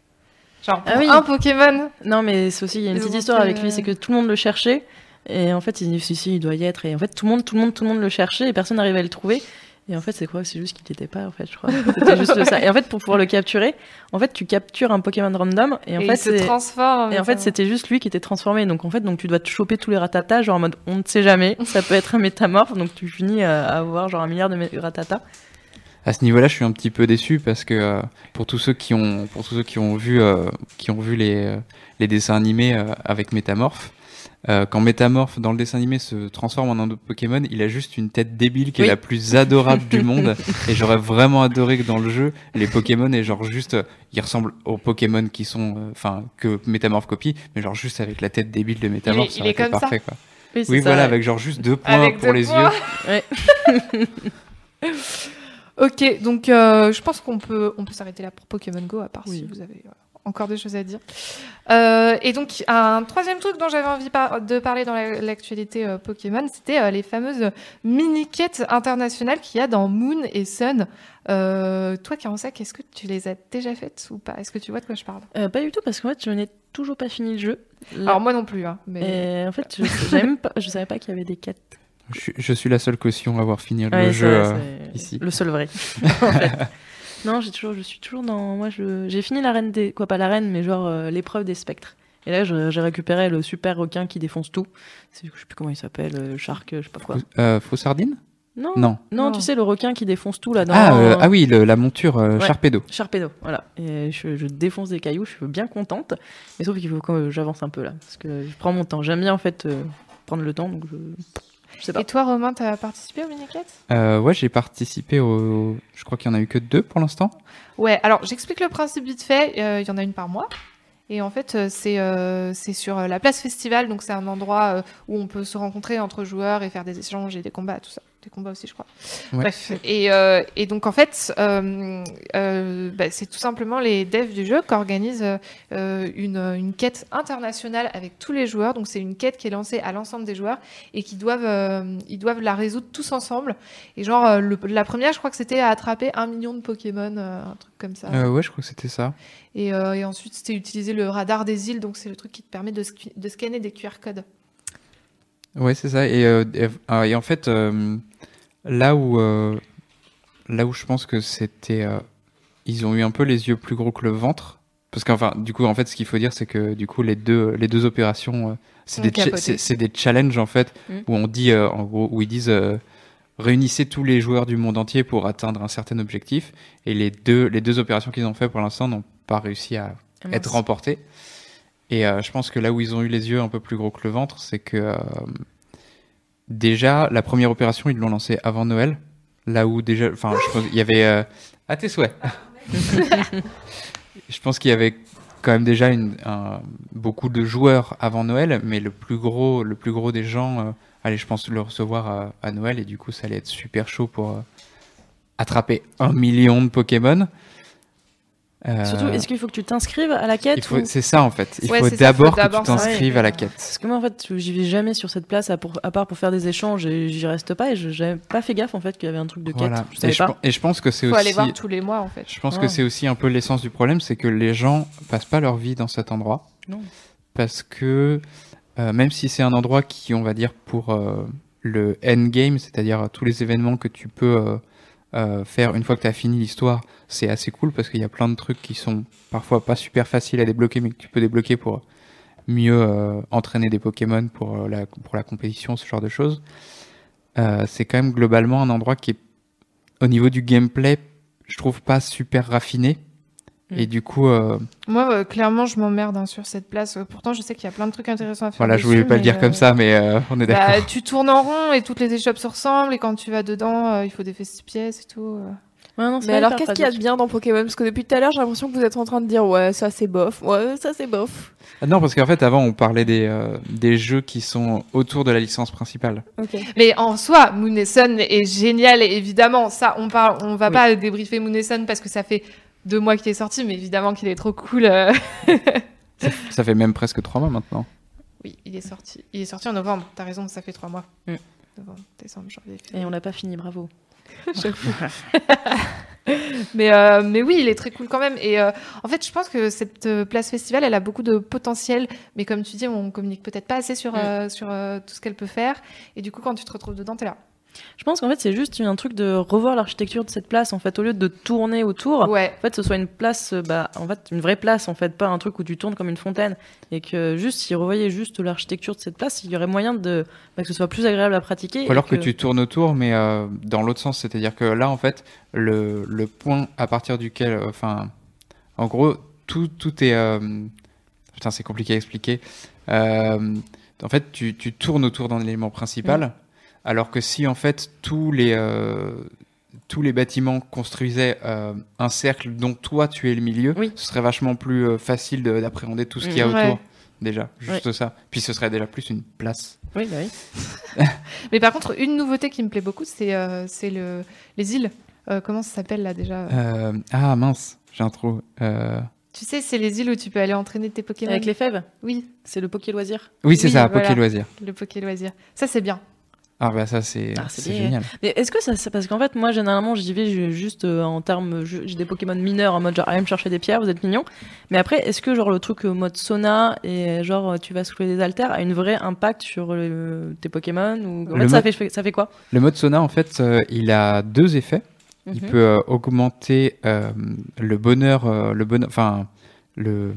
Genre, pour Ah oui. un Pokémon. Non, mais c'est aussi, il y a une Ils petite histoire fait, avec lui, c'est que tout le monde le cherchait. Et en fait, il dit, si, si, il doit y être. Et en fait, tout le monde, tout le monde, tout le monde le cherchait et personne n'arrivait à le trouver. Et en fait, c'est quoi? C'est juste qu'il n'y était pas, en fait, je crois. C'était juste ça. Et en fait, pour pouvoir le capturer, en fait, tu captures un Pokémon random. Et en Et fait, il se c'est- transforme. Et en fait, c'était juste lui qui était transformé. Donc en fait, donc tu dois te choper tous les ratatas, genre en mode on ne sait jamais, ça peut être un métamorphe, donc tu finis à avoir genre un milliard de ratatas. À ce niveau-là, je suis un petit peu déçu parce que euh, pour tous ceux qui ont, pour tous ceux qui ont vu, euh, qui ont vu les, euh, les dessins animés euh, avec Métamorphe, euh, quand Métamorphe dans le dessin animé se transforme en un autre Pokémon, il a juste une tête débile qui Oui. est la plus adorable du monde. Et j'aurais vraiment adoré que dans le jeu, les Pokémon aient genre juste, euh, ils ressemblent aux Pokémon qui sont, euh, enfin, que Métamorphe copie, mais genre juste avec la tête débile de Métamorphe, il ça aurait est été comme ça. parfait quoi. Oui, c'est Oui, ça, voilà, ouais. avec genre juste deux points Avec pour deux les points. yeux. Ok, donc euh, je pense qu'on peut, on peut s'arrêter là pour Pokémon Go, à part si vous avez euh, encore des choses à dire. Euh, et donc, un troisième truc dont j'avais envie par- de parler dans la- l'actualité euh, Pokémon, c'était euh, les fameuses mini-quêtes internationales qu'il y a dans Moon et Sun. Euh, toi, Karansak, est-ce que tu les as déjà faites ou pas? Est-ce que tu vois de quoi je parle? Euh, pas du tout parce qu'en fait, je n'ai toujours pas fini le jeu. Là- Alors, moi non plus, hein, mais... Et en fait, je, savais même pas, je savais pas qu'il y avait des quêtes. Je, suis- je suis la seule caution à avoir fini Ouais, le jeu euh, ici. Le seul vrai. en fait. Non, j'ai toujours, je suis toujours dans. Moi, je, j'ai fini la reine des, quoi pas la reine, mais genre euh, l'épreuve des spectres. Et là, j'ai récupéré le super requin qui défonce tout. C'est, je sais plus comment il s'appelle, euh, Shark, je sais pas quoi. Euh, faux sardine? Non, Non. non, Non. tu sais le requin qui défonce tout là dans. Ah, euh, ah oui, le- la monture euh, Ouais. Sharpedo. Sharpedo, voilà. Et je, je défonce des cailloux, je suis bien contente. Mais sauf qu'il faut que j'avance un peu là, parce que je prends mon temps. J'aime bien en fait euh, prendre le temps, donc je, je sais pas. Et toi, Romain, t'as participé aux mini-quêtes Euh, ouais, j'ai participé au. Je crois qu'il y en a eu que deux pour l'instant. Ouais, alors j'explique le principe vite fait. Euh, Il y en a une par mois. Et en fait, euh, c'est euh, c'est sur euh, la place festival, donc c'est un endroit où on peut se rencontrer entre joueurs et faire des échanges et des combats, tout ça. Des combats aussi, je crois. Ouais. Bref. Et, euh, et donc en fait, euh, euh, bah, c'est tout simplement les devs du jeu qui organisent une, une quête internationale avec tous les joueurs. Donc c'est une quête qui est lancée à l'ensemble des joueurs et qui doivent, ils doivent la résoudre tous ensemble. Et genre, le- la première, je crois que c'était à attraper un million de Pokémon, un truc comme ça. Ouais, je crois que c'était ça. Et, et ensuite, c'était utiliser le radar des îles, donc c'est le truc qui te permet de scanner des QR codes. Ouais, c'est ça. Et, euh, et, ah, et en fait, euh, là où euh, là où je pense que c'était, ils ont eu un peu les yeux plus gros que le ventre, Parce qu'enfin, du coup, en fait, ce qu'il faut dire, c'est que du coup, les deux, les deux opérations, c'est des, cha- capoté. c'est c'est des challenges en fait, Mm. où on dit, en gros, où ils disent, réunissez tous les joueurs du monde entier pour atteindre un certain objectif. Et les deux, les deux opérations qu'ils ont fait pour l'instant n'ont pas réussi à Ah, être remportées. Et euh, je pense que là où ils ont eu les yeux un peu plus gros que le ventre, c'est que euh, déjà la première opération ils l'ont lancée avant Noël, là où déjà, enfin, je pense il y avait euh, à tes souhaits. je pense qu'il y avait quand même déjà une, un- beaucoup de joueurs avant Noël, mais le plus gros, le plus gros des gens, euh, allez, je pense le recevoir à, à Noël et du coup ça allait être super chaud pour attraper un million de Pokémon. Euh, Surtout, est-ce qu'il faut que tu t'inscrives à la quête faut- ou- C'est ça en fait. Il Ouais, faut faut d'abord que tu t'inscrives à la quête. Parce que moi, en fait, j'y vais jamais sur cette place à, pour- à part pour faire des échanges et j'y reste pas et je j'avais pas fait gaffe en fait qu'il y avait un truc de quête. Voilà. Je Et savais je, pas. pen- et je pense que c'est Faut aussi. aller voir tous les mois en fait. Je pense Ah. que c'est aussi un peu l'essence du problème, c'est que les gens passent pas leur vie dans cet endroit. Non. Parce que euh, même si c'est un endroit qui, on va dire, pour euh, le endgame, c'est-à-dire tous les événements que tu peux euh, euh, faire une fois que tu as fini l'histoire, c'est assez cool parce qu'il y a plein de trucs qui sont parfois pas super faciles à débloquer, mais que tu peux débloquer pour mieux euh, entraîner des Pokémon pour, euh, la, pour la compétition, ce genre de choses. Euh, c'est quand même globalement un endroit qui est, au niveau du gameplay, je trouve pas super raffiné. Mm. Et du coup, euh, Moi, euh, clairement, je m'emmerde hein, sur cette place. Pourtant, je sais qu'il y a plein de trucs intéressants à faire. voilà, je voulais pas le dire euh, comme ça, mais euh, on est d'accord. Bah, tu tournes en rond et toutes les échoppes se ressemblent et quand tu vas dedans, euh, il faut des pièces et tout. Ouais, non, c'est Mais alors, qu'est-ce qu'il y a de bien dans Pokémon? Parce que depuis tout à l'heure, j'ai l'impression que vous êtes en train de dire ouais, ça c'est bof, ouais, ça c'est bof. Ah Non, parce qu'en fait, avant, on parlait des, euh, des jeux qui sont autour de la licence principale. Ok. Mais en soi, Moon et Sun est génial, évidemment. Ça, on parle, on va Oui. pas débriefer Moon et Sun parce que ça fait deux mois qu'il est sorti, mais évidemment qu'il est trop cool. euh. Ça fait même presque trois mois maintenant. Oui, il est sorti. Il est sorti en novembre. T'as raison, ça fait trois mois. Mm. Novembre, décembre, janvier. Et on l'a pas fini, bravo. Mais, euh, mais oui, il est très cool quand même. Et euh, en fait, je pense que cette euh, place festival, elle a beaucoup de potentiel. Mais comme tu dis, on communique peut-être pas assez sur, Mm. euh, sur tout ce qu'elle peut faire. Et du coup, quand tu te retrouves dedans, t'es là. Je pense qu'en fait, c'est juste un truc de revoir l'architecture de cette place. En fait, au lieu de tourner autour, Ouais. en fait, ce soit une place, euh, bah, en fait, une vraie place, en fait, pas un truc où tu tournes comme une fontaine. Et que juste, s'ils revoyaient juste l'architecture de cette place, il y aurait moyen de, bah, que ce soit plus agréable à pratiquer. Ou alors que... tu tournes autour, mais euh, dans l'autre sens. C'est-à-dire que là, en fait, le, le point à partir duquel. euh, Enfin, en gros, tout, tout est. euh, Putain, c'est compliqué à expliquer. Euh, en fait, tu, tu tournes autour d'un élément principal, alors que si, en fait, tous les. euh, tous les bâtiments construisaient euh, un cercle dont toi tu es le milieu, Oui. ce serait vachement plus euh, facile de- d'appréhender tout ce qu'il y a Mm. autour. Déjà, juste ça. Puis ce serait déjà plus une place. Oui, bah oui. Mais par contre, une nouveauté qui me plaît beaucoup, c'est euh, c'est le, les îles. Euh, comment ça s'appelle là déjà? Euh, ah mince, j'ai un trou. Euh, Tu sais, c'est les îles où tu peux aller entraîner tes Pokémon? Avec les fèves, Oui, c'est le Poké loisir? Oui, c'est Oui, ça, voilà. Poké Loisir. le Poké loisir. Ça, c'est bien. Ah bah ça c'est Ah, génial. Mais est-ce que ça, parce qu'en fait, moi, généralement, j'y vais juste euh, en termes, j'ai des Pokémon mineurs en mode genre, allez me chercher des pierres, vous êtes mignons. Mais après, est-ce que genre le truc euh, mode sauna et genre tu vas soulever des haltères a une vraie impact sur le- tes Pokémon ou en Le fait, ça mode- fait ça fait quoi? Le mode sauna en fait, euh, il a deux effets. Il Mhm. peut euh, augmenter le bonheur, le bonheur, enfin le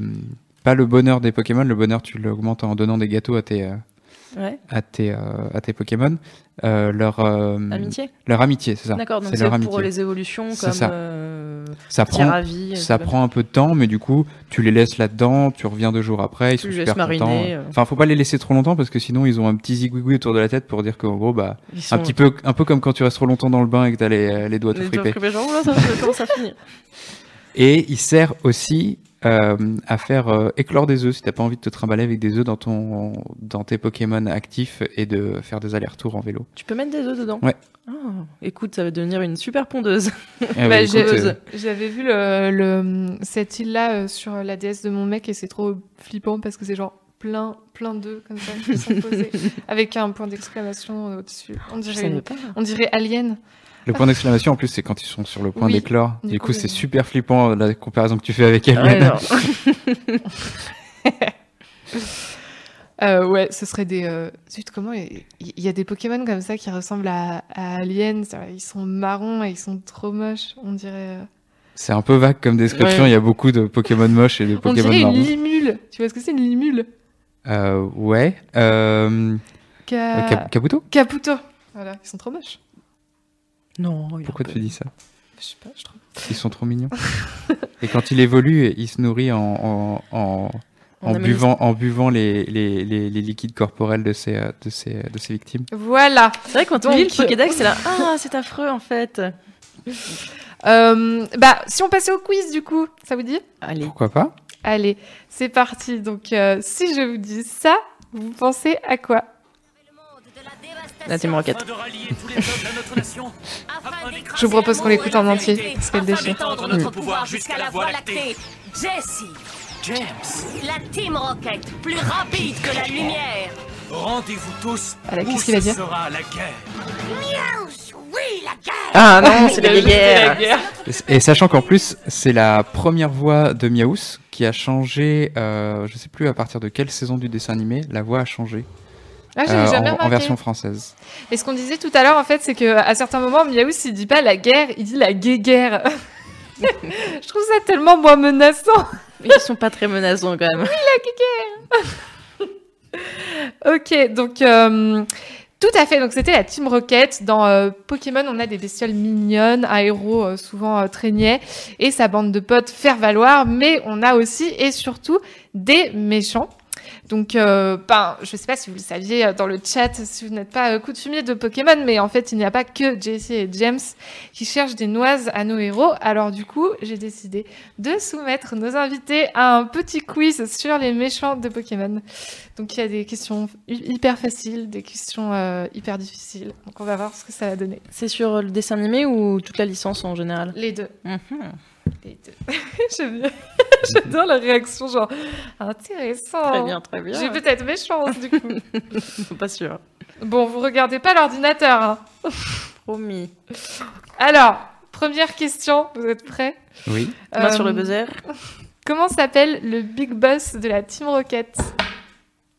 pas le bonheur des Pokémon, le bonheur tu l'augmentes en donnant des gâteaux à tes Ouais. à tes euh, à tes Pokémon. Euh, leur euh, Amitié. leur amitié, c'est ça. D'accord. Donc c'est pour les évolutions comme ça. prend ça prend un peu de temps, mais du coup, tu les laisses là-dedans, tu reviens deux jours après, ils Tu sont super mariner, contents. Enfin, faut pas les laisser trop longtemps parce que sinon ils ont un petit zigouigoui autour de la tête pour dire qu'en gros, bah, un petit peu, un peu comme quand tu restes trop longtemps dans le bain et que t'as les, les doigts tout fripés. finir. Et il sert aussi euh, à faire euh, éclore des œufs si t'as pas envie de te trimballer avec des œufs dans ton, dans tes Pokémon actifs et de faire des allers-retours en vélo. Tu peux mettre des œufs dedans? Ouais. Ah, écoute, ça va devenir une super pondeuse. Eh Bah, écoute, euh, J'avais vu le, le- cette île-là euh, sur la DS de mon mec et c'est trop flippant parce que c'est genre plein, plein d'œufs comme ça qui sont posés avec un point d'exclamation au-dessus. On dirait, une- on dirait Alien. Le point d'exclamation en plus c'est quand ils sont sur le point Oui. d'éclore. Du Du coup, coup, c'est oui. super flippant la comparaison que tu fais avec elle. Ah ouais. Euh, ouais, ce serait des. euh, Zut, comment Il y, a des Pokémon comme ça qui ressemblent à, à Alien. ça, Ils sont marrons et ils sont trop moches. On dirait. euh, C'est un peu vague comme description. Ouais. Il y a beaucoup de Pokémon moches et de On Pokémon dirait une marrons. limule. Tu vois ce que c'est une limule? Euh, ouais. Euh, Ca- Cap- Kabuto? Caputo. Voilà, ils sont trop moches. Non, Pourquoi tu dis ça Je sais pas, je trouve. Ils sont trop mignons. et quand il évolue, il se nourrit en, en, en, En en amylase. buvant, en buvant les, les, les, les liquides corporels de ses, euh, de ses, de ses victimes. Voilà. C'est vrai, quand on lit le Pokédex, c'est là. Ah, c'est affreux en fait. Euh, bah, si on passait au quiz, du coup, ça vous dit? Allez. Pourquoi pas? Allez, c'est parti. Donc, euh, si je vous dis ça, vous pensez à quoi? La Team Rocket. Je vous propose qu'on l'écoute en entier, parce qu'elle déchire. la James, la Team Rocket, plus rapide que la lumière. rendez-vous tous Allez, où qu'est-ce qu'il va dire sera la guerre. Oui, la guerre. Ah non, c'est les guerres. Et, et sachant qu'en plus, c'est la première voix de Miaous qui a changé, euh, je sais plus à partir de quelle saison du dessin animé, la voix a changé Ah, euh, jamais en, en version française. Et ce qu'on disait tout à l'heure, en fait, c'est que à certains moments, Miaous, il dit pas la guerre, il dit la guéguerre. je trouve ça tellement moins menaçant. Ils sont pas très menaçants quand même. Ok, donc euh, tout à fait. Donc c'était la Team Rocket. Dans euh, Pokémon, on a des bestioles mignonnes, un héros euh, souvent euh, niais et sa bande de potes faire valoir, mais on a aussi et surtout des méchants. Donc, euh, ben, je sais pas si vous le saviez euh, dans le chat, si vous n'êtes pas euh, coutumier de Pokémon, mais en fait, il n'y a pas que Jessie et James qui cherchent des noises à nos héros. Alors, du coup, j'ai décidé de soumettre nos invités à un petit quiz sur les méchants de Pokémon. Donc, il y a des questions hy- hyper faciles, des questions euh, hyper difficiles. Donc, on va voir ce que ça va donner. C'est sur le dessin animé ou toute la licence en général? Les deux. Mhm. Les deux. J'aime bien. J'adore la réaction, genre, intéressant. Très bien, très bien. J'ai peut-être mes chances, du coup. Pas sûr. Bon, vous regardez pas l'ordinateur. Hein. Promis. Alors, première question, vous êtes prêts? Oui. Main Euh, sur le buzzer. Comment s'appelle le big boss de la Team Rocket?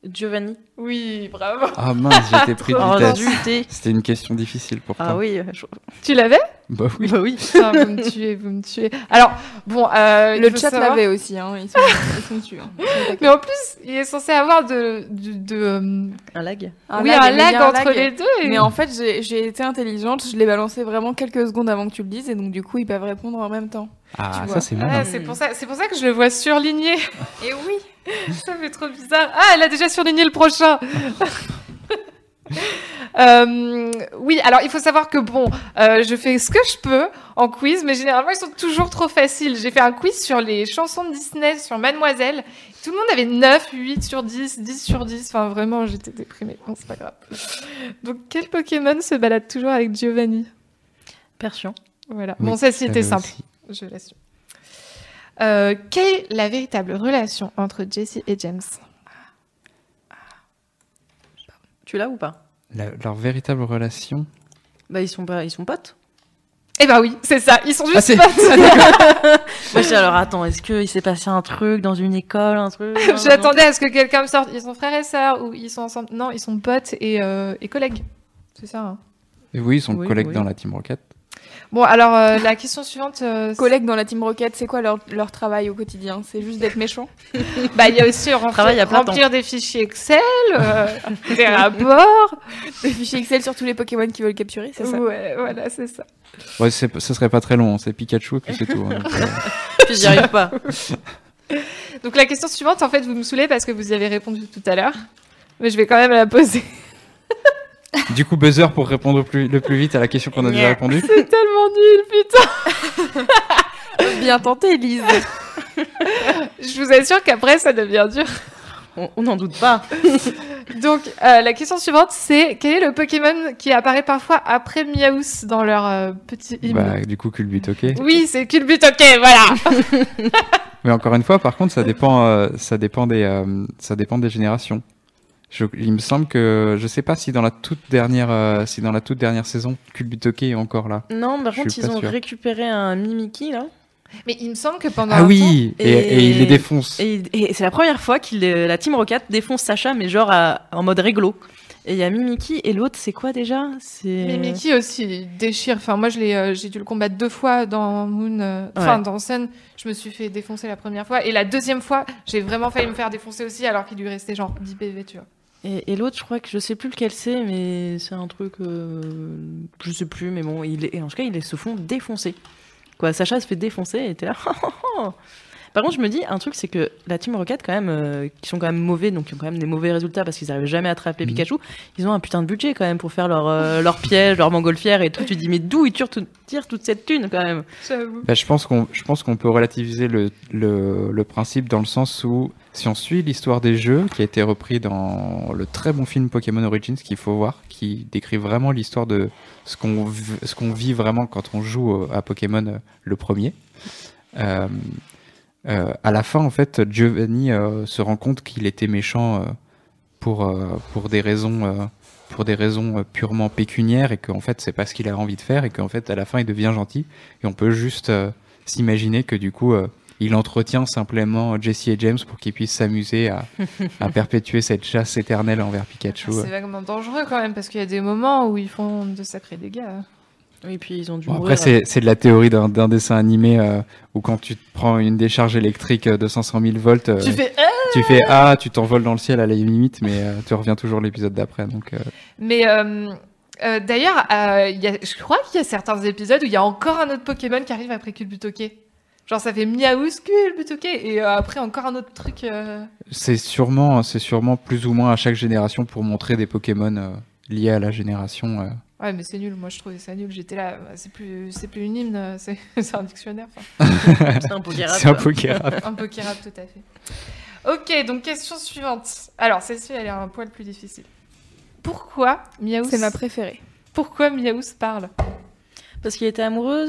Giovanni. Oui, bravo. Ah mince, j'étais pris de vitesse. C'était une question difficile pour Ah toi. oui, je- Tu l'avais? Bah oui. bah oui. Ah, Vous me tuez, vous me tuez. Alors, bon, euh, Le chat savoir- l'avait aussi, hein. ils, sont, ils sont dessus. hein. Mais en plus, il est censé avoir de, de, de, euh, Un lag. Un oui, lag, un lag entre lag. les deux. et- Mais en fait, j'ai été intelligente, je l'ai balancé vraiment quelques secondes avant que tu le dises, et donc du coup, ils peuvent répondre en même temps. Ah, Tu ça c'est c'est pour ça, pour ça que je le vois surligné. Et oui Ça fait trop bizarre. Ah, elle a déjà surligné le prochain. Euh, oui, alors il faut savoir que bon, euh, je fais ce que je peux en quiz, mais généralement ils sont toujours trop faciles. J'ai fait un quiz sur les chansons de Disney, sur Mademoiselle. Tout le monde avait 9, 8 sur 10, 10 sur 10. Enfin, vraiment, j'étais déprimée. Bon, c'est pas grave. Donc, quel Pokémon se balade toujours avec Giovanni? Persion. Voilà. Oui, bon, celle-ci était celle-là simple. aussi. Je l'assume. Euh, quelle est la véritable relation entre Jessie et James? Tu l'as ou pas? La- leur véritable relation? Bah ils sont pas, ils sont potes. Eh ben oui, c'est ça. Ils sont Ah, juste potes. Moi j'étais alors attends, est-ce qu'il s'est passé un truc dans une école, un truc J'attendais à ce que quelqu'un me sorte. Ils sont frères et sœurs ou ils sont ensemble Non, ils sont potes et, euh, et collègues. C'est ça. hein. Et oui, ils sont Oui, collègues oui. dans la Team Rocket. Bon, alors euh, la question suivante. euh, Collègues dans la Team Rocket, c'est quoi leur, leur travail au quotidien? C'est juste d'être méchant? Bah, il y a aussi remplir, remplir des fichiers Excel, euh, des rapports. Des fichiers Excel sur tous les Pokémon qu'ils veulent capturer, c'est ça? Ouais, voilà, c'est ça. Ouais, c'est- ce serait pas très long, hein, c'est Pikachu et puis c'est tout. hein. Donc, euh, Puis j'y arrive pas. Donc la question suivante, en fait, vous me saoulez parce que vous y avez répondu tout à l'heure. Mais je vais quand même la poser. Du coup, buzzer pour répondre le plus, le plus vite à la question qu'on a déjà répondu. C'est tellement nul, putain. Bien tenté, Elise Je vous assure qu'après, ça devient dur. On n'en doute pas. Donc, euh, la question suivante, c'est quel est le Pokémon qui apparaît parfois après Miaous dans leur euh, petit hymne? Bah, du coup, Culbut, ok. Oui, c'est Culbut, ok, voilà. Mais encore une fois, par contre, ça dépend, euh, ça dépend des, euh, ça dépend des générations. Je- il me semble que, je sais pas si dans la toute dernière, euh, si dans la toute dernière saison, Culbutoke est encore là. Non, par Je contre ils ont sûr. récupéré un Mimiki là. Mais il me semble que pendant Ah un oui, et, Et- et il les défonce. Et, et c'est la première fois que la Team Rocket défonce Sacha, mais genre à- en mode réglo. Et il y a Mimiki et l'autre, c'est quoi déjà? C'est Mickey aussi il déchire. Enfin, moi, je l'ai, euh, j'ai dû le combattre deux fois dans Moon. euh, Enfin, Ouais. dans Sun, je me suis fait défoncer la première fois. Et la deuxième fois, j'ai vraiment failli me faire défoncer aussi, alors qu'il lui restait genre 10 PV, tu vois. Et, l'autre, je crois que je sais plus lequel c'est, mais c'est un truc. euh, je sais plus, mais bon, il est, en tout cas, ils se font défoncer. Quoi, Sacha se fait défoncer et t'es là. Par contre, je me dis, un truc, c'est que la Team Rocket, quand même, euh, qui sont quand même mauvais, donc qui ont quand même des mauvais résultats parce qu'ils arrivent jamais à attraper Mhm. Pikachu, ils ont un putain de budget quand même pour faire leur, euh, leur piège, leur montgolfière et tout. Tu te dis, mais d'où ils tirent, tout- tirent toute cette thune quand même? Bah, je pense qu'on je pense qu'on peut relativiser le, le, le principe dans le sens où si on suit l'histoire des jeux qui a été repris dans le très bon film Pokémon Origins qu'il faut voir qui décrit vraiment l'histoire de ce qu'on qu'on vit vraiment quand on joue euh, à Pokémon euh, le premier euh, euh, à la fin en fait Giovanni euh, se rend compte qu'il était méchant euh, pour pour des raisons pour des raisons purement pécuniaires et qu'en fait c'est pas ce qu'il a envie de faire et qu'en fait à la fin il devient gentil et on peut juste s'imaginer que du coup, il entretient simplement Jesse et James pour qu'ils puissent s'amuser à, à perpétuer cette chasse éternelle envers Pikachu. Ah, C'est vaguement dangereux quand même, parce qu'il y a des moments où ils font de sacrés dégâts. Oui, puis ils ont dû Bon, mourir. après, c'est c'est de la théorie d'un d'un dessin animé euh, où quand tu te prends une décharge électrique de 500 000 volts, euh, Tu fais. tu fais Ah, tu t'envoles dans le ciel à la limite, mais euh, tu reviens toujours l'épisode d'après. Donc, euh, Mais euh, euh, d'ailleurs, euh, il y a- je crois qu'il y a certains épisodes où il y a encore un autre Pokémon qui arrive après Culbutoke. Genre ça fait Miaus, Culbutoke, et euh, après encore un autre truc. euh, c'est sûrement, c'est sûrement plus ou moins à chaque génération pour montrer des Pokémon euh, liés à la génération. Ouais, mais c'est nul. Moi, je trouvais ça nul. J'étais là. bah, C'est plus, c'est plus une hymne. C'est c'est un dictionnaire. enfin, C'est un Pokérap. C'est un Pokérap. un Pokérap, tout à fait. Ok, donc question suivante. Alors celle-ci, elle est un poil plus difficile. Pourquoi Miaus C'est ma préférée. Pourquoi Miaus parle? Parce qu'il était amoureux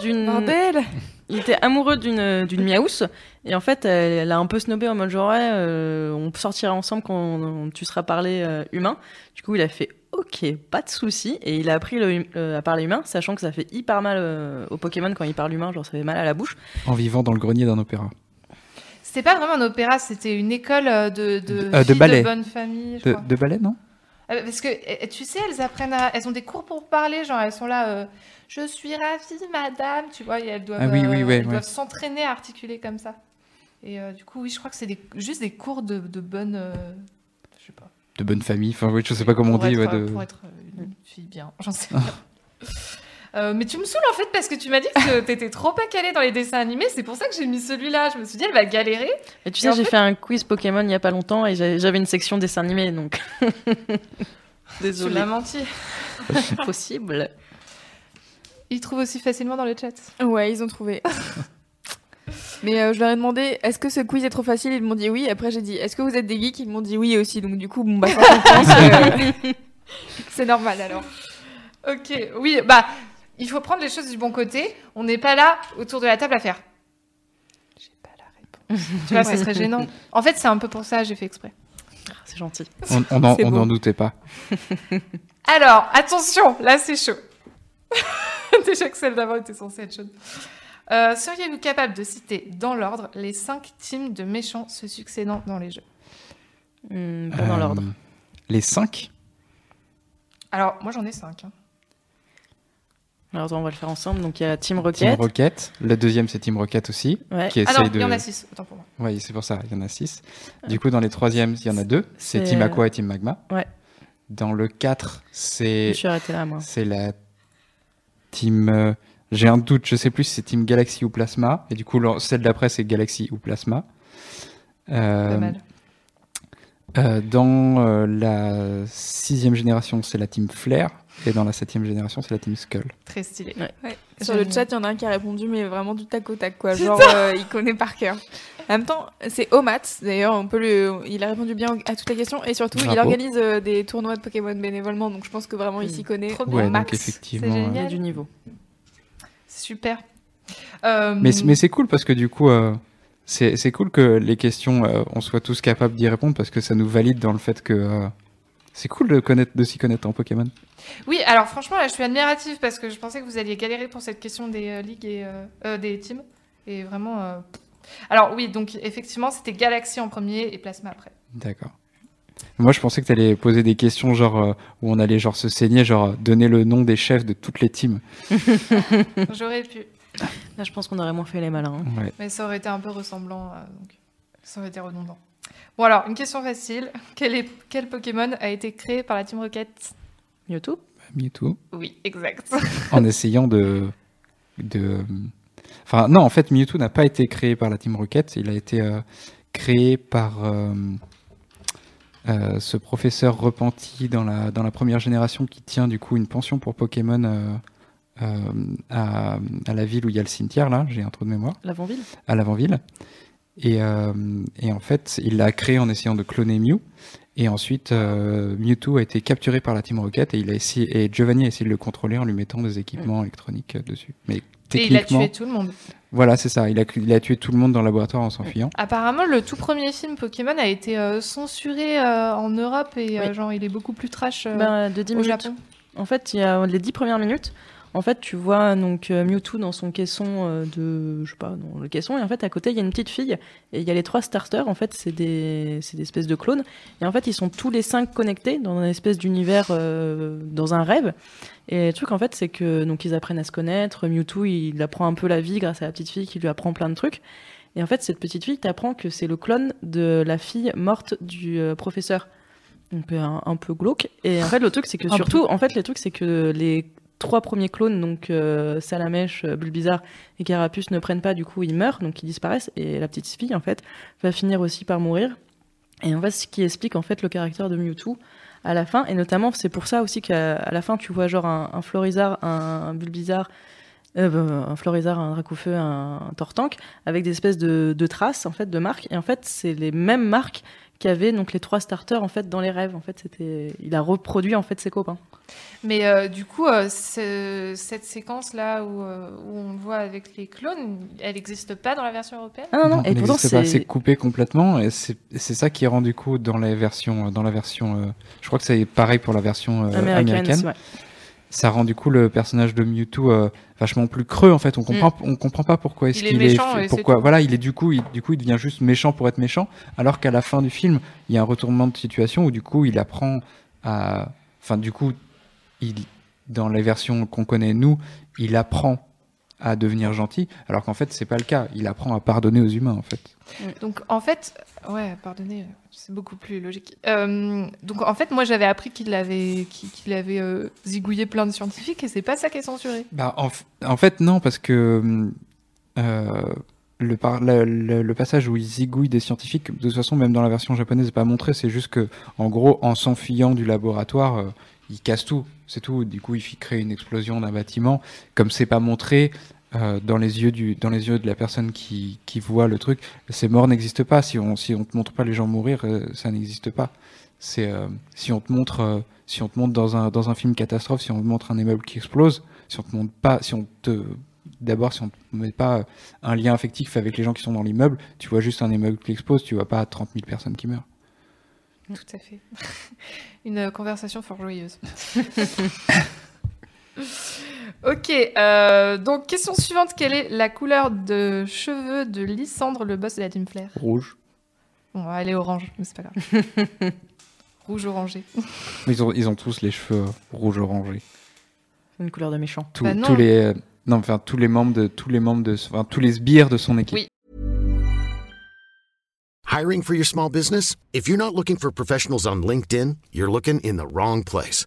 d'une. Bordel Il était amoureux d'une d'une Miaous et en fait elle, elle a un peu snobé en mode genre ouais, euh, on sortira ensemble quand on- tu seras parlé euh, humain. Du coup il a fait ok pas de souci et il a appris le euh, à parler humain sachant que ça fait hyper mal euh, au Pokémon quand il parle humain genre ça fait mal à la bouche. En vivant dans le grenier d'un opéra. C'était pas vraiment un opéra, c'était une école de de, Euh, de ballet. bonne famille. Je De, crois. de ballet, non? Parce que eh, tu sais, elles apprennent à... elles ont des cours pour parler, genre elles sont là. euh, je suis ravie, madame, tu vois, elles doivent, Ah oui, oui, euh, ouais, elles ouais. doivent s'entraîner à articuler comme ça. Et euh, du coup, oui, je crois que c'est des... juste des cours de, de bonne. euh, Je sais pas. De bonne famille. Enfin, oui, je sais pas comment on dit. être, ouais, euh, de... Pour être euh, une fille bien, j'en sais rien. Euh, mais tu me saoules en fait parce que tu m'as dit que t'étais trop pas calée dans les dessins animés, c'est pour ça que j'ai mis celui-là. Je me suis dit, elle va galérer. Et tu Et sais j'ai fait- fait un quiz Pokémon il y a pas longtemps et j'avais une section dessin animé donc Tu désolé l'as menti. possible. Il trouve aussi facilement dans le chat. Ouais, ils ont trouvé. Mais euh, je leur ai demandé est-ce que ce quiz est trop facile? Ils m'ont dit oui. Après, j'ai dit est-ce que vous êtes des geeks? Ils m'ont dit oui aussi. Donc, du coup, bon, bah, euh, C'est normal alors. Ok, oui, bah, il faut prendre les choses du bon côté. On n'est pas là autour de la table à faire. J'ai pas la réponse. tu vois, ce serait gênant. En fait, c'est un peu pour ça, j'ai fait exprès. C'est gentil. On n'en on doutait pas. Alors, attention, là c'est chaud. Déjà que celle d'avant était censée être chaude. Euh, Seriez-vous capable de citer dans l'ordre les cinq teams de méchants se succédant dans les jeux? Hmm, pas dans Euh, l'ordre. Les 5 Alors, moi j'en ai cinq. hein. Alors attends, on va le faire ensemble. Donc il y a Team Team Rocket. Rocket. Le deuxième, c'est Team Rocket aussi. Ouais. Qui Ah essaye non, de... il y en a six, autant pour moi. Oui, c'est pour ça, il y en a 6. Du coup, dans les troisièmes, il y en a deux. C'est Team euh, Aqua et Team Magma. ouais. Dans le 4, Je c'est suis arrêtée là moi. c'est la Team... euh, J'ai un doute, je sais plus si c'est Team Galaxy ou Plasma. Et du coup, le- celle d'après, c'est Galaxy ou Plasma. Euh, euh, dans euh, la sixième génération, c'est la Team Flare. Et dans la septième génération, c'est la Team Skull. Très stylé. Ouais. Sur le chat, il y en a un qui a répondu, mais vraiment du tac au tac, quoi. Genre, euh, il connaît par cœur. En même temps, c'est Omat, d'ailleurs, on peut le... il a répondu bien à toutes les questions, et surtout, il organise euh, des tournois de Pokémon bénévolement, donc je pense que vraiment, il s'y connaît Trop au bien. Ouais, max. donc effectivement. C'est euh, Il y génial. a du niveau. Super. Euh, Mais, mais c'est cool parce que du coup, euh, c'est c'est cool que les questions, euh, on soit tous capables d'y répondre parce que ça nous valide dans le fait que euh, c'est cool de connaître, de s'y connaître en Pokémon. Oui, alors franchement, là, je suis admirative parce que je pensais que vous alliez galérer pour cette question des euh, ligues et euh, euh, des teams. Et vraiment. euh, Alors, oui, donc effectivement, c'était Galaxy en premier et Plasma après. D'accord. Moi, je pensais que tu allais poser des questions genre euh, où on allait genre se saigner, genre donner le nom des chefs de toutes les teams. J'aurais pu. Là, je pense qu'on aurait moins fait les malins. hein. Ouais. Mais ça aurait été un peu ressemblant, euh, donc ça aurait été redondant. Bon alors, une question facile. Quel, est... Quel Pokémon a été créé par la Team Rocket? Mewtwo? Mewtwo. Oui, exact. en essayant de, de. Enfin, non, en fait, Mewtwo n'a pas été créé par la Team Rocket. Il a été euh, créé par euh, euh, ce professeur repenti dans la, dans la première génération qui tient du coup une pension pour Pokémon euh, euh, à, à la ville où il y a le cimetière, là, j'ai un trou de mémoire, L'avant-ville à l'avant-ville. Et, euh, et en fait, il l'a créé en essayant de cloner Mew. Et ensuite, euh, Mewtwo a été capturé par la Team Rocket et, il a essayé, et Giovanni a essayé de le contrôler en lui mettant des équipements électroniques euh, dessus. Mais Et il a tué tout le monde. voilà, c'est ça. Il a, il a tué tout le monde dans le laboratoire en s'enfuyant. Apparemment, le tout premier film Pokémon a été euh, censuré euh, en Europe et euh, Oui. genre il est beaucoup plus trash euh, Bah, De 10 au minutes. Japon. En fait, il y a les 10 premières minutes. En fait, tu vois donc euh, Mewtwo dans son caisson euh, de, je sais pas, dans le caisson, et en fait à côté il y a une petite fille et il y a les trois starters. En fait, c'est des, c'est des espèces de clones et en fait ils sont tous les cinq connectés dans un espèce d'univers, euh, dans un rêve. Et le truc en fait, c'est que donc ils apprennent à se connaître. Mewtwo il apprend un peu la vie grâce à la petite fille qui lui apprend plein de trucs. Et en fait, cette petite fille t'apprend que c'est le clone de la fille morte du euh, professeur. Donc un, un peu glauque. Et en fait, le truc, c'est que surtout, en fait, le truc, c'est que les trois premiers clones, donc euh, Salamèche, euh, Bulbizarre et Carapuce, ne prennent pas, du coup, ils meurent, donc ils disparaissent. Et la petite fille, en fait, va finir aussi par mourir. Et en fait, ce qui explique, en fait, le caractère de Mewtwo à la fin. Et notamment, c'est pour ça aussi qu'à la fin, tu vois genre un, un Florizard, un, un Bulbizarre, euh, bah, un Florizard, un Dracofeu, un, un Tortank, avec des espèces de, de traces, en fait, de marques. Et en fait, c'est les mêmes marques qu'avaient donc les trois starters, en fait, dans les rêves. En fait, c'était, il a reproduit, en fait, ses copains. Mais euh, du coup, euh, ce- cette séquence-là où, euh, où on le voit avec les clones, elle n'existe pas dans la version européenne? Ah non, non, Non, et pourtant, c'est c'est... coupé complètement. Et c'est c'est ça qui est rendu coup dans la version, dans la version. euh, je crois que c'est pareil pour la version euh, Américaine, américaine. ouais. Ça rend du coup le personnage de Mewtwo euh, vachement plus creux en fait. On comprend, on comprend pas pourquoi est-ce Mm. Il est qu'il et c'est pourquoi. Voilà, il est du coup, il, du coup, il devient juste méchant pour être méchant, alors qu'à la fin du film, il y a un retournement de situation où du coup, il apprend à, enfin, du coup, il, dans les versions qu'on connaît nous, il apprend à devenir gentil, alors qu'en fait, c'est pas le cas. Il apprend à pardonner aux humains en fait. Donc en fait, ouais, pardonnez, c'est beaucoup plus logique. Euh, donc en fait, moi j'avais appris qu'il avait, qu'il avait euh, zigouillé plein de scientifiques et c'est pas ça qui est censuré. Bah, en, fait, non, parce que euh, le, par- le, le- le passage où il zigouille des scientifiques, de toute façon, même dans la version japonaise, c'est pas montré. C'est juste que, en gros, en s'enfuyant du laboratoire, euh, il casse tout. C'est tout. Du coup, il fait créer une explosion d'un bâtiment. Comme c'est pas montré euh, dans les yeux du, dans les yeux de la personne qui, qui voit le truc, ces morts n'existent pas. Si on, si on te montre pas les gens mourir, euh, ça n'existe pas. C'est euh, si on te montre, euh, si on te montre dans un dans un film catastrophe, si on te montre un immeuble qui explose, si on te montre pas, si on te d'abord si on te met pas un lien affectif avec les gens qui sont dans l'immeuble, tu vois juste un immeuble qui explose, tu vois pas 30 000 personnes qui meurent. Tout à fait. Une conversation fort joyeuse. ok, euh, donc question suivante quelle est la couleur de cheveux de Lysandre, le boss de la Team Flair Rouge. Bon, elle est orange, mais c'est pas grave. Rouge orangé. Ils ont ils ont tous les cheveux rouge orangé. Une couleur de méchant. Tous, Bah non. tous les euh, non enfin tous les membres de tous les membres de enfin, tous les sbires de son équipe. Oui. Hiring for your small business? If you're not looking for professionals on LinkedIn, you're looking in the wrong place.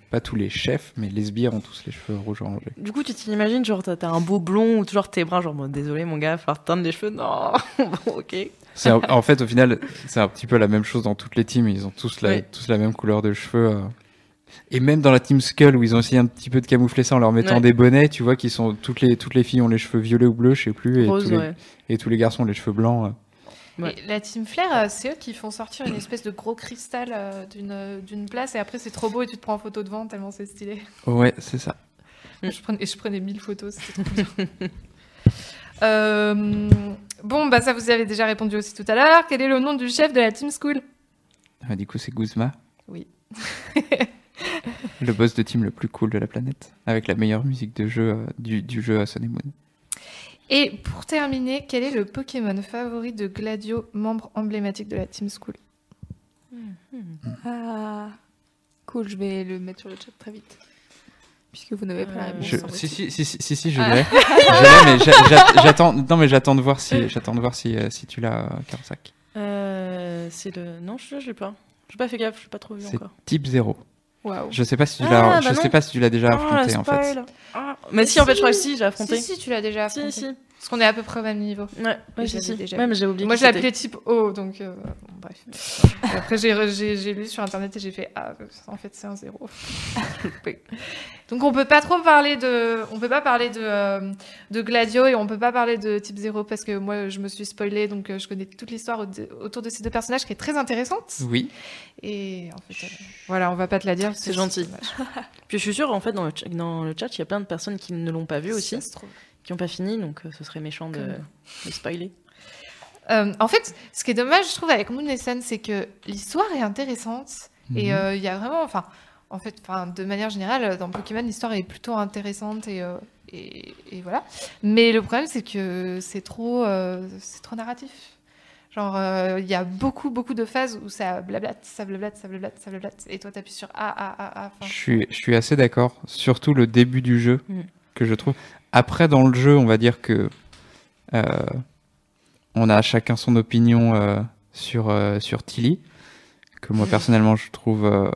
Pas tous les chefs, mais les sbires ont tous les cheveux rouge orangé. Du coup, tu t'imagines, genre, t'as un beau blond ou toujours tes bras, genre, bon, désolé, mon gars, falloir te teindre les cheveux. Non, bon, ok. Un- en fait au final c'est un petit peu la même chose dans toutes les teams. Ils ont tous la Oui. tous la même couleur de cheveux. euh. Et même dans la team Skull où ils ont essayé un petit peu de camoufler ça en leur mettant Ouais. des bonnets, tu vois qu'ils sont toutes les toutes les filles ont les cheveux violets ou bleus, je sais plus, et Rose, tous les ouais. et tous les garçons ont les cheveux blancs. euh. Ouais. La Team Flair, euh, c'est eux qui font sortir une espèce de gros cristal euh, d'une euh, d'une place et après c'est trop beau et tu te prends en photo devant tellement c'est stylé. Ouais, c'est ça. Je prenais, et je prenais 1000 photos, c'était trop bien. Euh, bon, bah ça vous y avez déjà répondu aussi tout à l'heure. Quel est le nom du chef de la Team School? Ah, du coup, c'est Guzma. Oui. le boss de team le plus cool de la planète, avec la meilleure musique de jeu euh, du, du jeu à Sun Moon. Et pour terminer, quel est le Pokémon favori de Gladio, membre emblématique de la Team School Ah, cool, je vais le mettre sur le chat très vite. Puisque vous n'avez pas la réponse. Je- si, si, si, si, si, si, je Ah. l'ai. Je l'ai, mais j'a- j'a- j'attends. Non, mais j'attends de voir si, j'attends de voir si, euh, si tu l'as, euh, Karsak. Euh, c'est le. Non, je je l'ai pas. J'ai pas fait gaffe, je pas trop vu C'est encore. type 0. Waouh. Je sais pas si tu Ah, l'as, bah je sais non. pas si tu l'as déjà Oh, affronté la en fait. Ah. Mais si, en fait, je crois que si, j'ai affronté. Si, si, tu l'as déjà affronté. si. si. Parce qu'on est à peu près au même niveau. Ouais, ouais, si, déjà Ouais, mais j'ai oublié. Moi, je l'appelais type O, donc euh, bon, bref. Et après, j'ai lu sur internet et j'ai fait Ah, en fait, c'est un zéro. Oui. donc, on peut pas trop parler de. On peut pas parler de, euh, de Gladio et on peut pas parler de type 0 parce que moi, je me suis spoilée, donc euh, je connais toute l'histoire au- autour de ces deux personnages qui est très intéressante. Oui. Et en fait, euh, voilà, on va pas te la dire. C'est gentil. Puis je suis sûre, en fait, dans le, ch- dans le chat, il y a plein de personnes qui ne l'ont pas vu aussi, Ça se trouve. Qui n'ont pas fini, donc euh, ce serait méchant de, spoiler. Euh, en fait, ce qui est dommage, je trouve, avec Moon et Sun, c'est que l'histoire est intéressante. Et Mhm. euh, il y a vraiment, enfin, en fait, enfin, de manière générale, dans Pokémon, l'histoire est plutôt intéressante et, euh, et, et voilà. Mais le problème, c'est que c'est trop, euh, c'est trop narratif. Genre, euh, il y a beaucoup, beaucoup de phases où ça blablate, ça blablate, ça blablate, ça blablate. Et toi, t'appuies sur A, A, A, A. Je suis, je suis assez d'accord. Surtout le début du jeu, Mm. que je trouve. Après, dans le jeu, on va dire que euh, on a chacun son opinion euh, sur euh, sur Tilly, que moi personnellement je trouve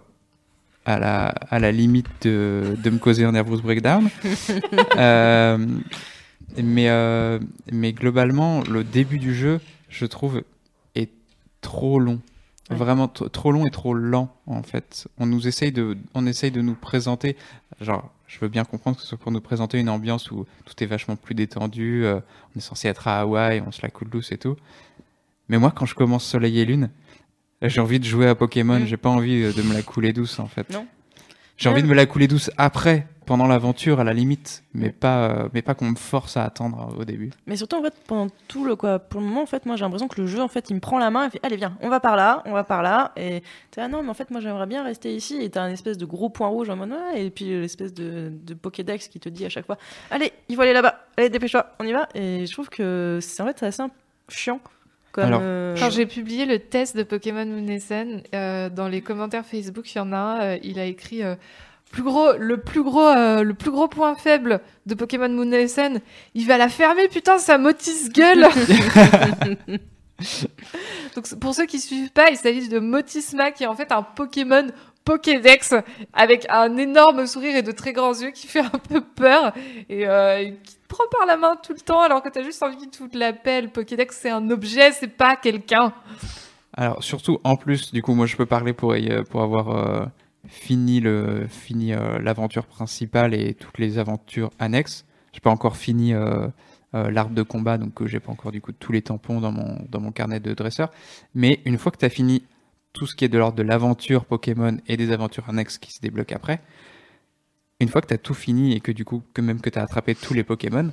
à la à la limite de, de me causer un nervous breakdown. Mais mais globalement, le début du jeu, je trouve, est trop long. Ouais. Vraiment trop long et trop lent en fait. On nous essaye de, on essaye de nous présenter, genre, je veux bien comprendre que ce soit pour nous présenter une ambiance où tout est vachement plus détendu. euh, on est censé être à Hawaï, on se la coule douce et tout. Mais moi, quand je commence Soleil et Lune, j'ai envie de jouer à Pokémon. Mm. J'ai pas envie euh, de me la couler douce en fait. Non. J'ai envie Ouais. de me la couler douce après, pendant l'aventure à la limite, mais pas, euh, mais pas qu'on me force à attendre euh, au début. Mais surtout, en fait, pendant tout le quoi, pour le moment, en fait, moi, j'ai l'impression que le jeu, en fait, il me prend la main et fait, allez, viens, on va par là, on va par là, et t'es ah non, mais en fait, moi, j'aimerais bien rester ici, et t'as un espèce de gros point rouge en mode, ouais, et puis l'espèce de, de Pokédex qui te dit à chaque fois, allez, il faut aller là-bas, allez, dépêche-toi, on y va, et je trouve que c'est en fait assez chiant. Comme, Alors, euh, Quand j'ai publié le test de Pokémon Moon euh, dans les commentaires Facebook, il y en a un, euh, il a écrit euh, plus gros, le plus gros, euh, le plus gros point faible de Pokémon Moon et Sun, il va la fermer, putain, sa motis gueule. Donc pour ceux qui suivent pas, il s'agit de Motisma, qui est en fait un Pokémon Pokédex avec un énorme sourire et de très grands yeux qui fait un peu peur et euh, qui te prend par la main tout le temps alors que t'as juste envie de foutre la pelle. Pokédex c'est un objet, c'est pas quelqu'un. Alors surtout en plus, du coup, moi je peux parler pour y- pour avoir euh, fini le fini euh, l'aventure principale et toutes les aventures annexes. J'ai pas encore fini euh, euh, l'arbre de combat, donc j'ai pas encore du coup tous les tampons dans mon dans mon carnet de dresseur. Mais une fois que tu as fini tout ce qui est de l'ordre de l'aventure Pokémon et des aventures annexes qui se débloquent après, une fois que tu as tout fini et que du coup que même que tu as attrapé tous les Pokémon,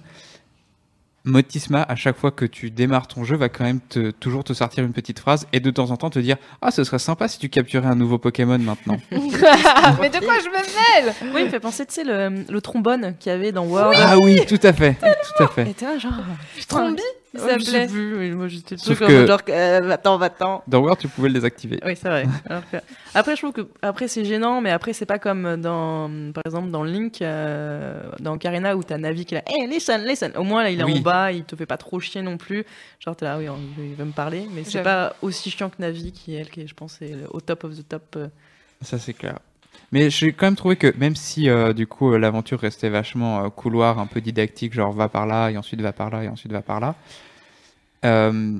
Motisma, à chaque fois que tu démarres ton jeu, va quand même te, toujours te sortir une petite phrase et de temps en temps te dire Ah, ce serait sympa si tu capturais un nouveau Pokémon maintenant. Mais de quoi je me mêle? Oui, il me fait penser, tu sais, le, le trombone qu'il y avait dans World. ah oui, tout à fait, tout à fait. Et t'es là, genre, putain. Trombi? Il sais s'appelait. moi j'étais le truc en que- mode genre, euh, va-t'en, va-t'en. Dans World, tu pouvais le désactiver. Oui, c'est vrai. Alors que- Après, je trouve que après c'est gênant, mais après c'est pas comme dans, par exemple, dans Link, euh, dans Karina où t'as Navi qui est là, hey, listen, listen. Au moins là, il est Oui. en bas, il te fait pas trop chier non plus. Genre t'es là, oui, il il veut me parler, mais c'est pas aussi chiant que Navi qui elle, qui je pense est au top of the top. euh. Ça, c'est clair. Mais j'ai quand même trouvé que même si euh, du coup euh, l'aventure restait vachement euh, couloir, un peu didactique, genre va par là et ensuite va par là et ensuite va par là, euh,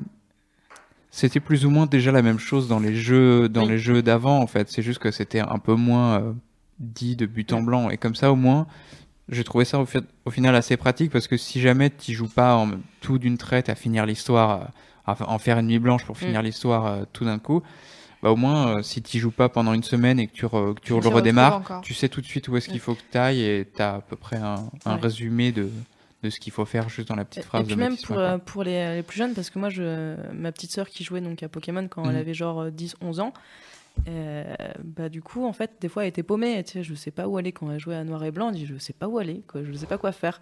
c'était plus ou moins déjà la même chose dans les jeux, dans Oui. les jeux d'avant en fait. C'est juste que c'était un peu moins dit de but en blanc et comme ça au moins j'ai trouvé ça au, fi- au final assez pratique parce que si jamais tu joues pas en tout d'une traite à finir l'histoire enfin, en faire une nuit blanche pour finir l'histoire tout d'un coup, bah au moins euh, si tu joues pas pendant une semaine et que tu, re- que tu le redémarres, tu sais tout de suite où est-ce qu'il Mm. faut que tu ailles et tu as à peu près un, un Ouais. résumé de, de ce qu'il faut faire juste dans la petite Et, phrase et puis de même pour, euh, pour les, les plus jeunes, parce que moi, je, ma petite sœur qui jouait donc à Pokémon quand elle Mhm. avait genre 10-11 ans, euh, bah du coup, en fait, des fois, elle était paumée. Tu sais, je sais pas où aller quand elle jouait à noir et blanc. Elle dit, je sais pas où aller, quoi, je sais pas quoi faire.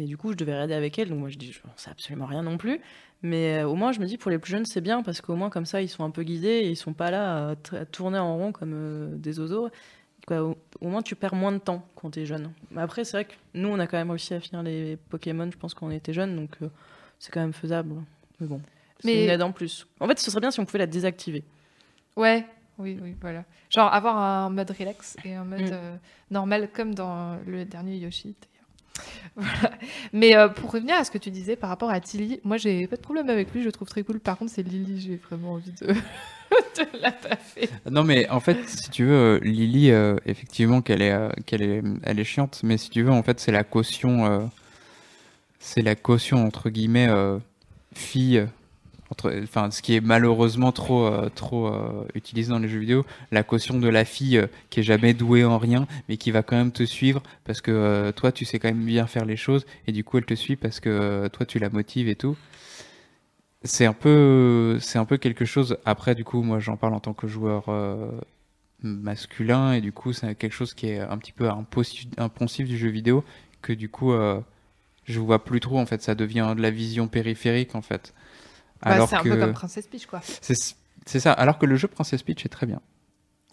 Et du coup, je devais regarder avec elle. Donc moi, je dis, je sais absolument rien non plus. Mais euh, au moins, je me dis, pour les plus jeunes, c'est bien parce qu'au moins, comme ça, ils sont un peu guidés et ils sont pas là à, t- à tourner en rond comme euh, des oiseaux. Quoi, au, au moins, tu perds moins de temps quand tu es jeune. Mais après, c'est vrai que nous, on a quand même réussi à finir les Pokémon, je pense, quand on était jeunes. Donc, euh, c'est quand même faisable. Mais bon, c'est Mais- une aide en plus. En fait, ce serait bien si on pouvait la désactiver. Ouais, oui, oui, voilà. Genre avoir un mode relax et un mode Mm. euh, normal comme dans le dernier Yoshi. Voilà. Mais euh, pour revenir à ce que tu disais par rapport à Tilly, moi j'ai pas de problème avec lui, je le trouve très cool. Par contre, c'est Lily, j'ai vraiment envie de, de la baffer. Non mais en fait, si tu veux, Lily, euh, effectivement qu'elle est, euh, qu'elle est, elle est chiante, mais si tu veux, en fait, c'est la caution, c'est la caution entre guillemets fille, ce qui est malheureusement trop, euh, trop euh, utilisé dans les jeux vidéo, la caution de la fille euh, qui est jamais douée en rien, mais qui va quand même te suivre parce que toi, tu sais quand même bien faire les choses, et du coup, elle te suit parce que toi, tu la motives et tout. C'est un peu c'est un peu quelque chose. Après du coup moi j'en parle en tant que joueur masculin et du coup c'est quelque chose qui est un petit peu impensif du jeu vidéo que du coup je vois plus trop en fait. Ça devient de la vision périphérique en fait Bah, c'est un peu comme Princess Peach, quoi. c'est ça alors que le jeu Princess Peach est très bien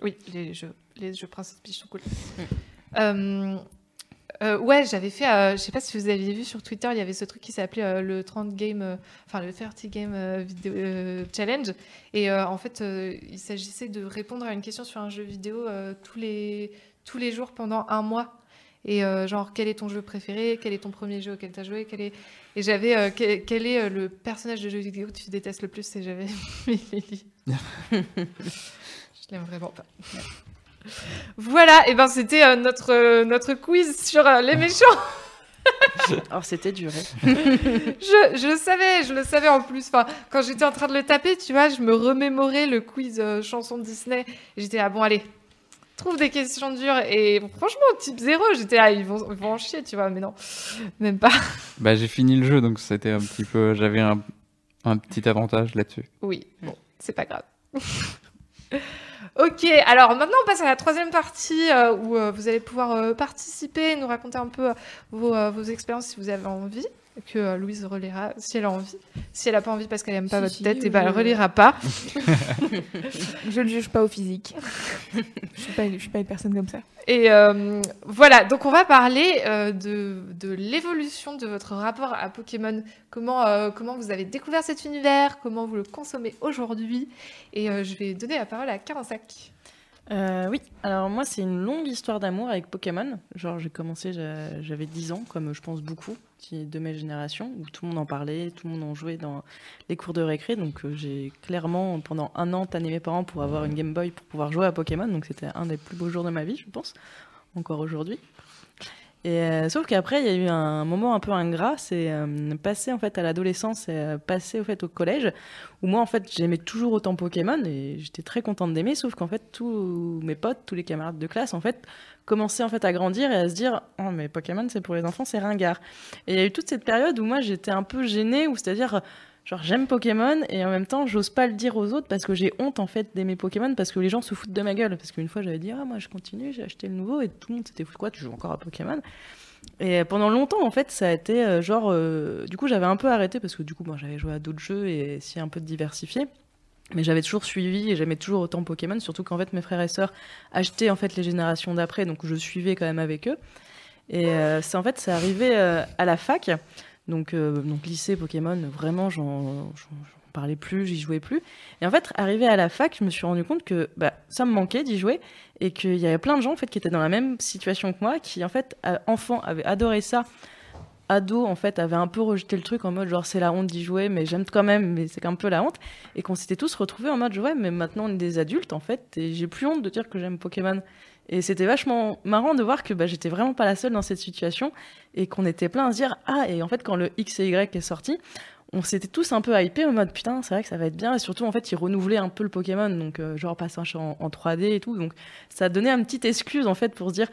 Oui, les jeux, les jeux Princess Peach sont cool. Euh, euh, ouais, j'avais fait, euh, je sais pas si vous aviez vu sur Twitter, il y avait ce truc qui s'appelait euh, le 30 game, euh, enfin le 30 game euh, vidéo, euh, challenge. Et euh, en fait, euh, il s'agissait de répondre à une question sur un jeu vidéo euh, tous les tous les jours pendant un mois. Et euh, genre, quel est ton jeu préféré? Quel est ton premier jeu auquel tu as joué? Quel est... Et j'avais, euh, quel, quel est euh, le personnage de jeu vidéo que tu détestes le plus? Et j'avais Lily. Je l'aime vraiment pas. Voilà, et ben c'était notre, notre quiz sur les méchants. Alors, c'était dur. hein. je, je le savais, je le savais en plus. Enfin, quand j'étais en train de le taper, tu vois, je me remémorais le quiz euh, chanson Disney. J'étais là, bon, allez, trouve des questions dures. Et franchement, type zéro, j'étais là, ils vont, ils vont en chier, tu vois, mais non, même pas. bah j'ai fini le jeu donc c'était un petit peu j'avais un, un petit avantage là-dessus Oui, bon, c'est pas grave. ok, alors maintenant on passe à la troisième partie euh, où euh, vous allez pouvoir euh, participer, nous raconter un peu euh, vos, vos expériences si vous avez envie, que euh, Louise relira si elle a envie. Si elle a pas envie parce qu'elle aime pas Si, votre si, tête, et je- ben elle relira pas. Je ne juge pas au physique. je suis pas, je suis pas une personne comme ça. Et euh, voilà, donc on va parler euh, de, de l'évolution de votre rapport à Pokémon. Comment, euh, comment vous avez découvert cet univers, comment vous le consommez aujourd'hui? Et euh, je vais donner la parole à Carensac. Euh, oui, alors moi c'est une longue histoire d'amour avec Pokémon. Genre j'ai commencé, j'a- j'avais 10 ans, comme je pense beaucoup de ma génération, où tout le monde en parlait, tout le monde en jouait dans les cours de récré. Donc euh, j'ai clairement pendant un an tanné mes parents pour avoir une Game Boy pour pouvoir jouer à Pokémon. Donc c'était un des plus beaux jours de ma vie, je pense, encore aujourd'hui. Et euh, sauf qu'après, il y a eu un moment un peu ingrat, c'est euh, passer en fait à l'adolescence et euh, au fait au collège, où moi en fait j'aimais toujours autant Pokémon et j'étais très contente d'aimer, sauf qu'en fait tous mes potes, tous les camarades de classe en fait commençaient en fait à grandir et à se dire oh mais Pokémon c'est pour les enfants, c'est ringard. Et il y a eu toute cette période où moi j'étais un peu gênée, c'est-à-dire genre j'aime Pokémon et en même temps j'ose pas le dire aux autres parce que j'ai honte en fait d'aimer Pokémon parce que les gens se foutent de ma gueule. Parce qu'une fois j'avais dit ah moi je continue j'ai acheté le nouveau et tout le monde s'était foutu quoi tu joues encore à Pokémon. Et pendant longtemps en fait ça a été euh, genre euh, du coup j'avais un peu arrêté parce que du coup moi j'avais joué à d'autres jeux et essayé un peu de diversifier mais j'avais toujours suivi et j'aimais toujours autant Pokémon surtout qu'en fait mes frères et sœurs achetaient en fait les générations d'après donc je suivais quand même avec eux. Et euh, c'est en fait c'est arrivé à la fac donc, euh, donc lycée Pokémon, vraiment, j'en parlais plus, j'y jouais plus. Et en fait, arrivé à la fac, je me suis rendu compte que bah, ça me manquait d'y jouer et qu'il y avait plein de gens en fait qui étaient dans la même situation que moi, qui en fait, à- enfants, avaient adoré ça. Ado, en fait, avaient un peu rejeté le truc en mode genre c'est la honte d'y jouer, mais j'aime quand même, mais c'est un peu la honte. Et qu'on s'était tous retrouvés en mode ouais, mais maintenant on est des adultes en fait, et j'ai plus honte de dire que j'aime Pokémon. Et c'était vachement marrant de voir que bah, j'étais vraiment pas la seule dans cette situation et qu'on était plein à se dire ah et en fait quand le X et Y est sorti on s'était tous un peu hypés en mode putain, c'est vrai que ça va être bien. Et surtout, en fait, ils renouvelaient un peu le Pokémon, donc euh, genre passage en, en 3D et tout. Donc ça donnait un petit excuse en fait pour se dire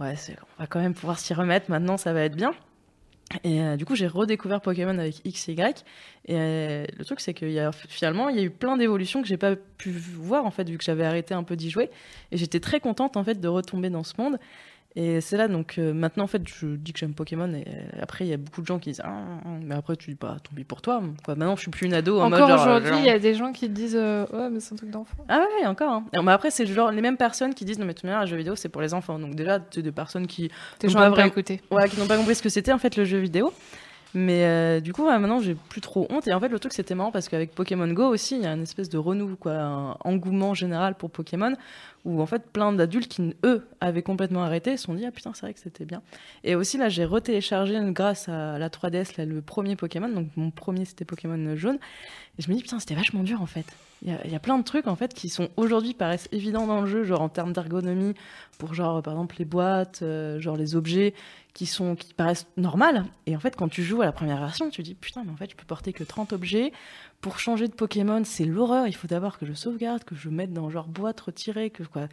ouais, on va quand même pouvoir s'y remettre. Maintenant, ça va être bien. Et euh, du coup, j'ai redécouvert Pokémon avec X et Y. Et euh, le truc, c'est qu'il y a finalement, il y a eu plein d'évolutions que j'ai pas pu voir en fait, vu que j'avais arrêté un peu d'y jouer. Et j'étais très contente en fait de retomber dans ce monde. Et c'est là donc euh, maintenant en fait, je dis que j'aime Pokémon. Et euh, après, il y a beaucoup de gens qui disent, ah, mais après tu dis pas, tant pis pour toi. Quoi. Maintenant, je suis plus une ado en Encore aujourd'hui, il y a des gens qui disent euh, Ouais, mais c'est un truc d'enfant. ah ouais, encore. Hein. Et, mais après, c'est genre les mêmes personnes qui disent non mais tout manière, un jeu vidéo c'est pour les enfants. Donc déjà, c'est des personnes qui n'ont pas écouté. ouais, qui n'ont pas compris ce que c'était en fait le jeu vidéo. Mais euh, du coup, ouais, maintenant j'ai plus trop honte. Et en fait, le truc c'était marrant parce qu'avec Pokémon Go aussi, il y a une espèce de renouveau, quoi, un engouement général pour Pokémon, où en fait plein d'adultes qui eux avaient complètement arrêté se sont dit ah putain c'est vrai que c'était bien. Et aussi là, j'ai retéléchargé grâce à la 3DS là, le premier Pokémon. Donc mon premier c'était Pokémon jaune. Et je me dis putain c'était vachement dur en fait. Il y, a, il y a plein de trucs en fait qui sont aujourd'hui paraissent évidents dans le jeu, genre en termes d'ergonomie, pour genre par exemple les boîtes, euh, genre les objets qui sont qui paraissent normales. Et en fait quand tu joues à la première version, tu te dis putain mais en fait je peux porter que 30 objets. Pour changer de Pokémon, c'est l'horreur. Il faut d'abord que je sauvegarde, que je mette dans genre boîte retirée, que quoi.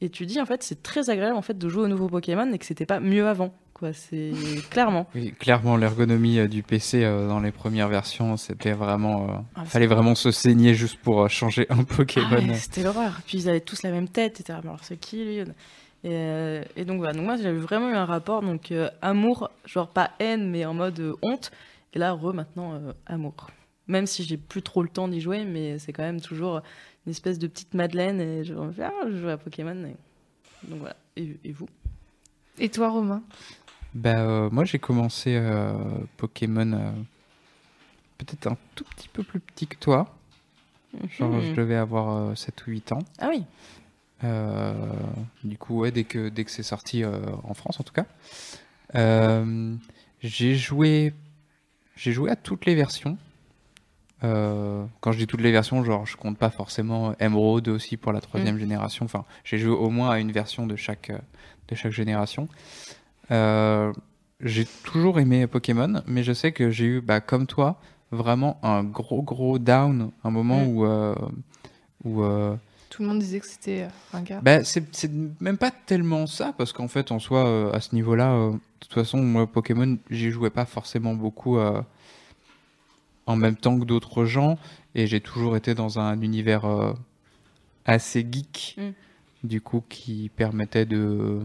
Et tu dis en fait c'est très agréable en fait de jouer au nouveau Pokémon et que c'était pas mieux avant. Quoi, c'est clairement. Oui, clairement, l'ergonomie euh, du PC euh, dans les premières versions, c'était vraiment. euh, Ah, fallait vraiment se saigner juste pour euh, changer un Pokémon. Ah c'était l'horreur. Puis ils avaient tous la même tête, etc. Alors c'est qui lui? Et, euh, et donc voilà. Donc moi j'avais vraiment eu un rapport donc euh, amour, genre pas haine mais en mode euh, honte. Et là re maintenant amour. Même si j'ai plus trop le temps d'y jouer, mais c'est quand même toujours une espèce de petite Madeleine et je me fais ah, je joue à Pokémon. et- Donc voilà. Et, et vous? Et toi, Romain? Bah, euh, moi, j'ai commencé euh, Pokémon euh, peut-être un tout petit peu plus petit que toi. Genre, Mhm. je devais avoir euh, 7 ou 8 ans. Ah oui. Euh, du coup, ouais, dès que, dès que c'est sorti euh, en France, en tout cas. Euh, j'ai joué, j'ai joué à toutes les versions. Euh, quand je dis toutes les versions, genre, je compte pas forcément Emerald aussi pour la troisième génération. Enfin, j'ai joué au moins à une version de chaque, de chaque génération. Euh, j'ai toujours aimé Pokémon, mais je sais que j'ai eu, bah, comme toi, vraiment un gros gros down, un moment Mm. où, euh, où Tout le monde disait que c'était un gars. bah, c'est même pas tellement ça, parce qu'en fait, en soi, à ce niveau-là, de toute façon, moi, Pokémon, j'y jouais pas forcément beaucoup en même temps que d'autres gens, et j'ai toujours été dans un univers euh, assez geek, Mm. du coup, qui permettait de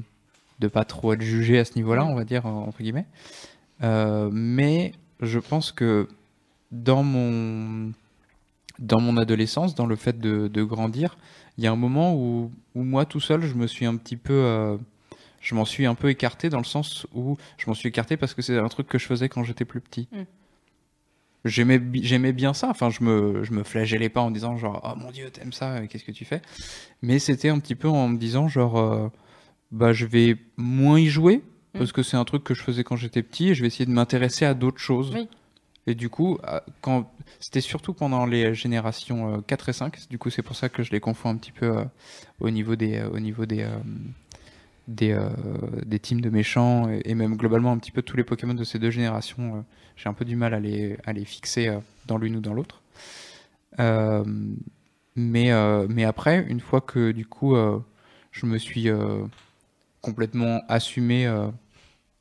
de pas trop être jugé à ce niveau-là, on va dire, entre guillemets. Euh, mais je pense que dans mon dans mon adolescence, dans le fait de, de grandir, il y a un moment où, où moi tout seul, je me suis un petit peu, euh, je m'en suis un peu écarté dans le sens où je m'en suis écarté parce que c'est un truc que je faisais quand j'étais plus petit. Mm. J'aimais, j'aimais bien ça. Enfin, je me, je me flagellais pas en disant genre, oh mon dieu, t'aimes ça, euh, qu'est-ce que tu fais? Mais c'était un petit peu en me disant genre, euh, bah je vais moins y jouer parce que c'est un truc que je faisais quand j'étais petit et je vais essayer de m'intéresser à d'autres choses. Oui. Et du coup, euh, quand c'était surtout pendant les générations euh, 4 et 5, du coup c'est pour ça que je les confonds un petit peu euh, au niveau des euh, au niveau des euh, des, euh, des teams de méchants et, et même globalement un petit peu tous les Pokémon de ces deux générations, euh, j'ai un peu du mal à les à les fixer euh, dans l'une ou dans l'autre. Mais mais après, une fois que du coup je me suis complètement assumé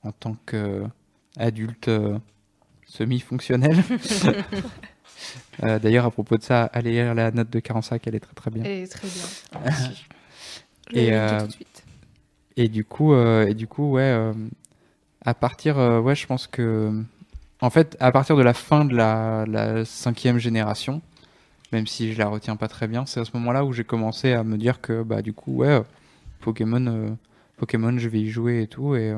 en tant qu'adulte semi-fonctionnel. D'ailleurs, à propos de ça, allez lire la note de Carensac, elle est très très bien. Et très bien. Je Et, tout de suite. Et du coup, euh, et du coup, ouais, euh, à partir, euh, ouais, je pense que, en fait, à partir de la fin de la, cinquième génération, même si je la retiens pas très bien, c'est à ce moment-là où j'ai commencé à me dire que, bah, du coup, ouais, Pokémon, Pokémon, je vais y jouer et tout, et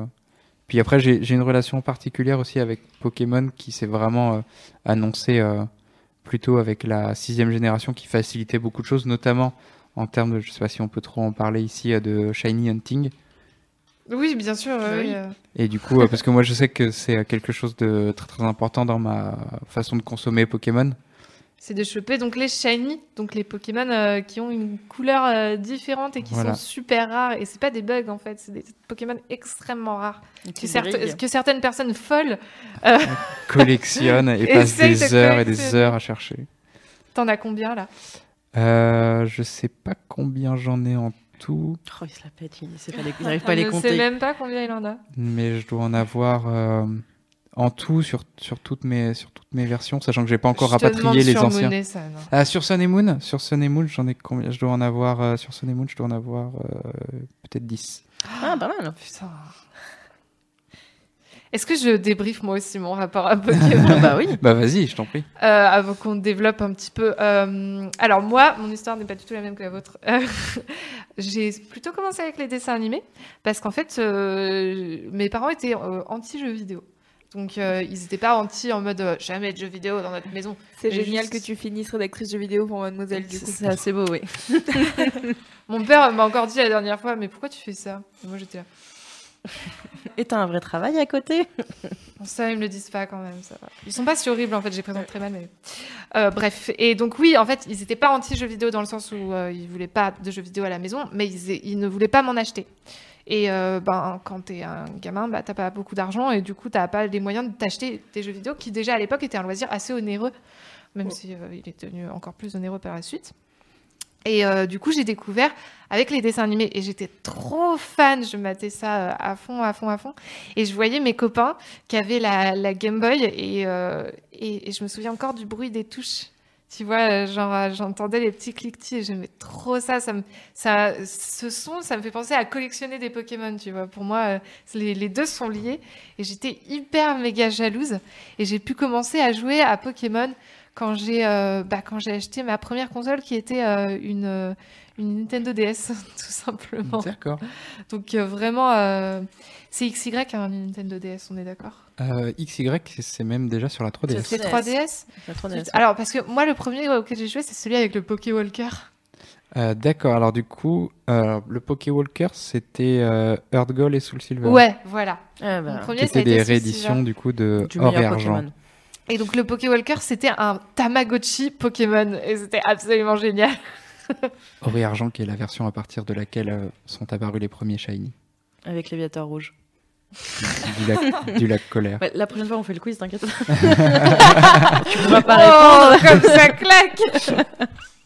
puis après, j'ai une relation particulière aussi avec Pokémon qui s'est vraiment euh, annoncée plutôt avec la sixième génération qui facilitait beaucoup de choses, notamment en termes de, je sais pas si on peut trop en parler ici, de shiny hunting. Oui, bien sûr. Bah oui, oui. euh, Et du coup, euh, parce que moi je sais que c'est quelque chose de très très important dans ma façon de consommer Pokémon. c'est de choper donc les shiny, donc les Pokémon euh, qui ont une couleur euh, différente et qui Voilà. sont super rares. Et c'est pas des bugs en fait, c'est des Pokémon extrêmement rares que, certes- que certaines personnes folles. Collectionne et passe Essaye des de heures et des heures à chercher. T'en as combien là? Euh, je sais pas combien j'en ai en tout, Oh, il se la pète, il sait pas les- il n'arrive pas à Je les ne sais compter. même pas combien il en a. mais je dois en avoir euh, en tout sur, sur, toutes mes, sur toutes mes versions, sachant que j'ai pas encore Je rapatrié les sur anciens. Ça, non. Ah, sur Sun et Moon, sur Sun et Moon, j'en ai combien? Je dois en avoir euh, sur Sun et Moon, je dois en avoir euh, peut-être 10. Ah, pas mal. Putain. Est-ce que je débriefe moi aussi mon rapport à Pokémon bah oui. Bah vas-y, je t'en prie. Euh, avant qu'on développe un petit peu. Euh, alors moi, mon histoire n'est pas du tout la même que la vôtre. Euh, J'ai plutôt commencé avec les dessins animés parce qu'en fait, euh, mes parents étaient euh, anti-jeux vidéo. Donc euh, ils n'étaient pas anti en mode euh, jamais de jeux vidéo dans notre maison. C'est Mais génial juste- que tu finisses rédactrice de vidéo pour Mademoiselle du coup. C'est assez beau, oui. Mon père m'a encore dit la dernière fois, mais pourquoi tu fais ça? Et moi j'étais là. Et t'as un vrai travail à côté ça, ils me le disent pas quand même. Ça va. Ils sont pas si horribles en fait, je les présente très mal. Mais... Euh, bref, et donc oui, en fait, ils étaient pas anti-jeux vidéo dans le sens où euh, ils voulaient pas de jeux vidéo à la maison, mais ils, ils ne voulaient pas m'en acheter. Et euh, ben, quand t'es un gamin, bah, t'as pas beaucoup d'argent et du coup, t'as pas les moyens de t'acheter des jeux vidéo qui déjà à l'époque étaient un loisir assez onéreux, même si euh, il est devenu encore plus onéreux par la suite. Et euh, du coup, j'ai découvert avec les dessins animés et j'étais trop fan. Je matais ça euh, à fond, à fond, à fond. Et je voyais mes copains qui avaient la, Game Boy et, euh, et, et je me souviens encore du bruit des touches. Tu vois, genre j'entendais les petits cliquetis et j'aimais trop ça. Ça, ça. Ce son, ça me fait penser à collectionner des Pokémon, tu vois. Pour moi, les, les deux sont liés et j'étais hyper méga jalouse. Et j'ai pu commencer à jouer à Pokémon quand j'ai euh, bah, quand j'ai acheté ma première console qui était euh, une, euh, une Nintendo DS, tout simplement. D'accord. Donc euh, vraiment, euh, c'est XY un Nintendo DS, on est d'accord? Euh, XY, c'est même déjà sur la 3DS. C'est 3DS La 3DS. Alors parce que moi le premier auquel j'ai joué c'est celui avec le Poké Walker. Euh, D'accord, alors du coup, euh, le Poké Walker, c'était euh, Earth Gold et Soul Silver. Ouais, voilà. Ah, bah, premier, Qui étaient des rééditions du coup de du or et argent. Et donc le Poké Walker c'était un Tamagotchi Pokémon et c'était absolument génial. Or et argent, qui est la version à partir de laquelle euh, sont apparus les premiers shiny. Avec Léviator rouge. Du lac, du lac colère. Ouais, la prochaine fois, on fait le quiz, t'inquiète. tu pourras pas répondre. Oh, comme ça claque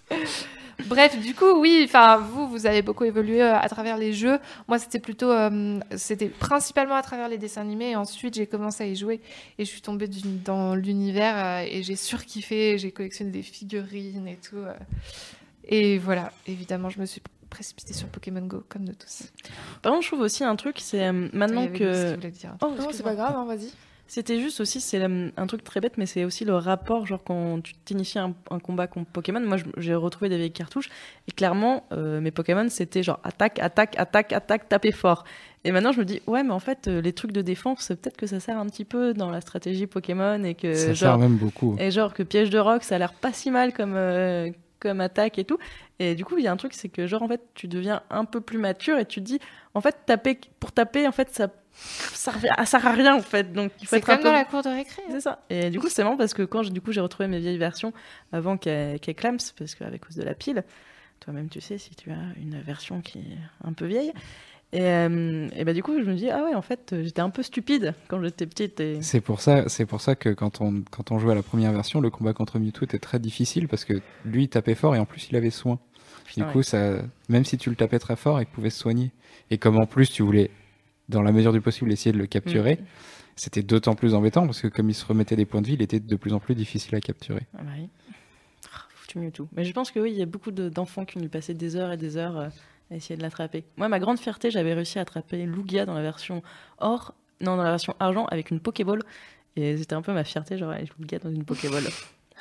Bref, du coup, oui, enfin, vous, vous avez beaucoup évolué euh, à travers les jeux. Moi, c'était plutôt, euh, c'était principalement à travers les dessins animés. Et ensuite, j'ai commencé à y jouer et je suis tombée du- dans l'univers euh, et j'ai surkiffé. J'ai collectionné des figurines et tout. euh. et voilà, évidemment, je me suis précipitée sur Pokémon Go, comme nous tous. Par contre, je trouve aussi un truc, c'est maintenant que. Oh, Non, c'est pas grave, hein, vas-y. C'était juste aussi, c'est un truc très bête, mais c'est aussi le rapport, genre quand tu t'inities un, un combat contre Pokémon. Moi, j'ai retrouvé des vieilles cartouches et clairement, euh, mes Pokémon, c'était genre attaque, attaque, attaque, attaque, taper fort. Et maintenant, je me dis, ouais, mais en fait, euh, les trucs de défense, peut-être que ça sert un petit peu dans la stratégie Pokémon et que Ça genre, sert même beaucoup. et genre que piège de roc, ça a l'air pas si mal comme, euh, comme attaque et tout. Et du coup, il y a un truc, c'est que genre en fait, tu deviens un peu plus mature et tu te dis, en fait, taper pour taper, en fait, ça ça sert à rien en fait. Donc il faut C'est être un peu dans la cour de récré. hein. c'est ça. Et du coup, c'est marrant parce que quand j'ai- du coup j'ai retrouvé mes vieilles versions avant qu'elles qu'elles clament, parce qu'avec cause de la pile, toi-même tu sais si tu as une version qui est un peu vieille. Et, euh, et bah du coup, je me dis ah ouais, en fait, j'étais un peu stupide quand j'étais petite. Et... C'est pour ça, pour ça que quand on, quand on jouait à la première version, le combat contre Mewtwo était très difficile parce que lui il tapait fort et en plus il avait soin. Du coup, ça, même si tu le tapais très fort, il pouvait se soigner. Et comme en plus tu voulais, dans la mesure du possible, essayer de le capturer, Mm. c'était d'autant plus embêtant parce que comme il se remettait des points de vie, il était de plus en plus difficile à capturer. Ah bah oui. Ah, Foutu Mewtwo. Mais je pense que oui, il y a beaucoup de- d'enfants qui ont dû passer des heures et des heures euh, à essayer de l'attraper. Moi, ma grande fierté, j'avais réussi à attraper Lugia dans la version or, non, dans la version argent avec une Pokéball. Et c'était un peu ma fierté, genre, avec Lugia dans une Pokéball.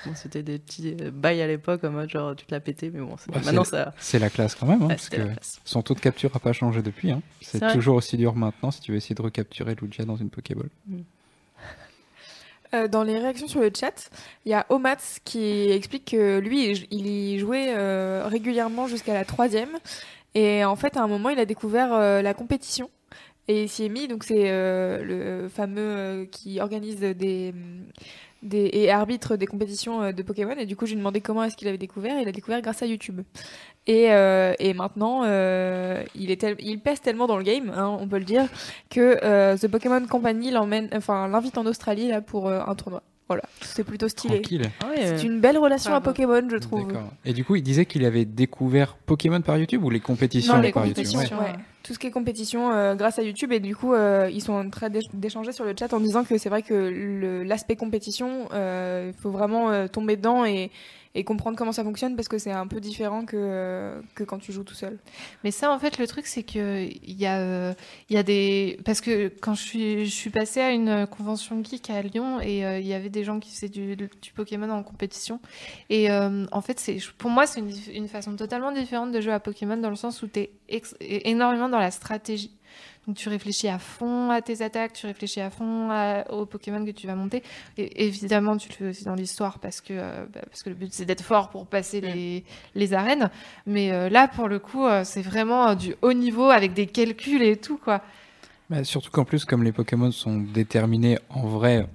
Bon, c'était des petits euh, bails à l'époque, en mode genre, tu te l'as pété, mais bon, maintenant ça. C'est la classe quand même, hein, ouais, parce que son taux de capture n'a pas changé depuis. hein. C'est toujours aussi dur maintenant si tu veux essayer de recapturer Lugia dans une Pokéball. Euh, dans les réactions sur le chat, il y a Omats qui explique que lui, il- il y jouait euh, régulièrement jusqu'à la troisième. Et en fait, à un moment, il a découvert euh, la compétition. Et il mis, donc c'est euh, le fameux euh, qui organise des, des et arbitre des compétitions de Pokémon. Et du coup, j'ai demandé comment est-ce qu'il avait découvert. Il a découvert grâce à YouTube. Et, euh, et maintenant, euh, il, est tel- il pèse tellement dans le game, hein, on peut le dire, que euh, The Pokémon Company l'emmène, enfin l'invite en Australie là pour un tournoi. Voilà, c'est plutôt stylé. Tranquille. Ah ouais, C'est une belle relation à. Pokémon, je trouve. D'accord. Et du coup, il disait qu'il avait découvert Pokémon par YouTube ou les compétitions Non, les par compétitions, YouTube ouais. Tout ce qui est compétition euh, grâce à YouTube et du coup euh, ils sont en train d'éch- d'échanger sur le chat en disant que c'est vrai que le- l'aspect compétition, euh, il faut vraiment euh, tomber dedans et, et comprendre comment ça fonctionne parce que c'est un peu différent que, euh, que quand tu joues tout seul. Mais ça, en fait, le truc, c'est que il y a, euh, y a des, parce que quand je suis, je suis passée à une convention geek à Lyon et euh, il y avait des gens qui faisaient du, du Pokémon en compétition. Et en fait, pour moi, c'est une, une façon totalement différente de jouer à Pokémon dans le sens où tu es énormément dans la stratégie. Donc tu réfléchis à fond à tes attaques, tu réfléchis à fond à- aux Pokémon que tu vas monter. Et évidemment, tu le fais aussi dans l'histoire parce que euh, bah, parce que le but c'est d'être fort pour passer les, les arènes. Mais euh, là, pour le coup, euh, c'est vraiment euh, du haut niveau avec des calculs et tout quoi. Bah, surtout qu'en plus, comme les Pokémon sont déterminés en vrai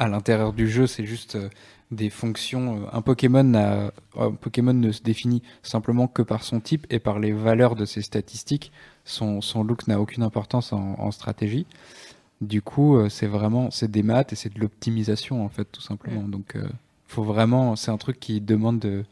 à l'intérieur du jeu, c'est juste euh, des fonctions. euh, Un Pokémon, un Pokémon ne se définit simplement que par son type et par les valeurs de ses statistiques. Son, son look n'a aucune importance en, en stratégie. Du coup, euh, c'est vraiment c'est des maths et c'est de l'optimisation en fait, tout simplement. Donc, euh, faut vraiment, c'est un truc qui demande de,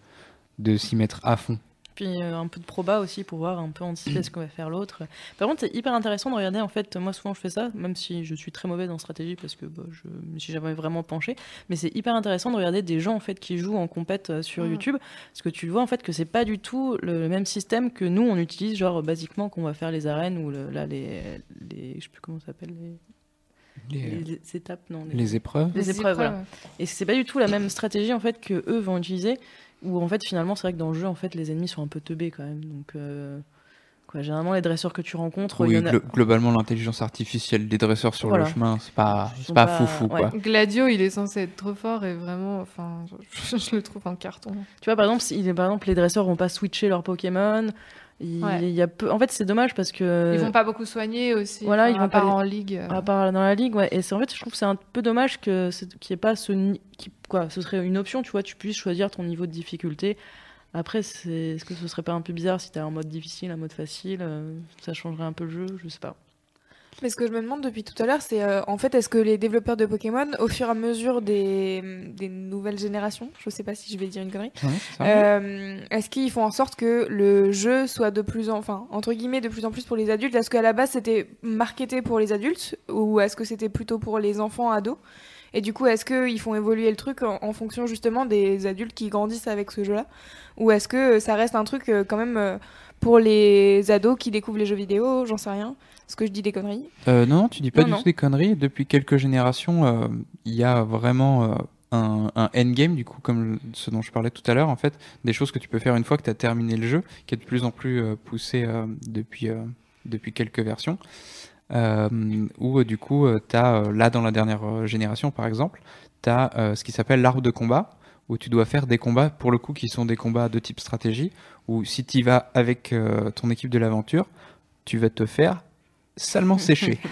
de s'y mettre à fond. Puis euh, un peu de proba aussi pour voir un peu anticiper ce qu'on va faire l'autre. Par contre, c'est hyper intéressant de regarder. En fait, moi souvent je fais ça, même si je suis très mauvaise en stratégie parce que bah, je me suis jamais vraiment penché. Mais c'est hyper intéressant de regarder des gens en fait qui jouent en compète euh, sur Mhm. YouTube, parce que tu vois en fait que c'est pas du tout le même système que nous on utilise, genre basiquement qu'on va faire les arènes ou le- là les, les, je sais plus comment ça s'appelle les, Les, les- les étapes, non les- les épreuves. Les épreuves, voilà. Et c'est pas du tout la même stratégie en fait que eux vont utiliser. Où en fait finalement c'est vrai que dans le jeu en fait les ennemis sont un peu teubés quand même. Donc euh, quoi, généralement les dresseurs que tu rencontres, Oui, il y en a. glo- globalement, l'intelligence artificielle des dresseurs sur Voilà. le chemin, c'est pas, c'est pas pas- foufou, ouais. quoi. Gladio, il est censé être trop fort et vraiment, enfin, je, je le trouve en carton. Tu vois par exemple, si- il est- par exemple les dresseurs vont pas switcher leurs Pokémon. Il, Ouais. y a peu... En fait c'est dommage parce que. Ils vont pas beaucoup soigner aussi. Voilà, enfin, ils vont à pas en ligue. euh. À part dans la ligue, ouais. Et c'est en fait, je trouve que c'est un peu dommage que qu'il n'y ait pas ce qui, quoi, ce serait une option, tu vois, tu puisses choisir ton niveau de difficulté. Après, c'est, est-ce que ce serait pas un peu bizarre si t'as un mode difficile, un mode facile, euh, ça changerait un peu le jeu, je sais pas. Mais ce que je me demande depuis tout à l'heure, c'est euh, en fait, est-ce que les développeurs de Pokémon, au fur et à mesure des, des nouvelles générations, je sais pas si je vais dire une connerie, Ouais, euh, est-ce qu'ils font en sorte que le jeu soit de plus en, enfin, entre guillemets, de plus en plus pour les adultes? Est-ce qu'à la base c'était marketé pour les adultes ou est-ce que c'était plutôt pour les enfants ados? Et du coup, est-ce qu'ils font évoluer le truc en, en fonction justement des adultes qui grandissent avec ce jeu-là? Ou est-ce que ça reste un truc euh, quand même pour les ados qui découvrent les jeux vidéo J'en sais rien. Est-ce que je dis des conneries? Euh, non, non, tu dis pas Non, du non. tout des conneries. Depuis quelques générations, euh, il y a vraiment euh, un, un endgame, du coup, comme ce dont je parlais tout à l'heure, en fait, des choses que tu peux faire une fois que tu as terminé le jeu, qui est de plus en plus poussé depuis, depuis quelques versions. Où du coup, tu as, là dans la dernière génération par exemple, tu as ce qui s'appelle l'arbre de combat, où tu dois faire des combats, pour le coup, qui sont des combats de type stratégie, où si tu y vas avec euh, ton équipe de l'aventure, tu vas te faire salement sécher.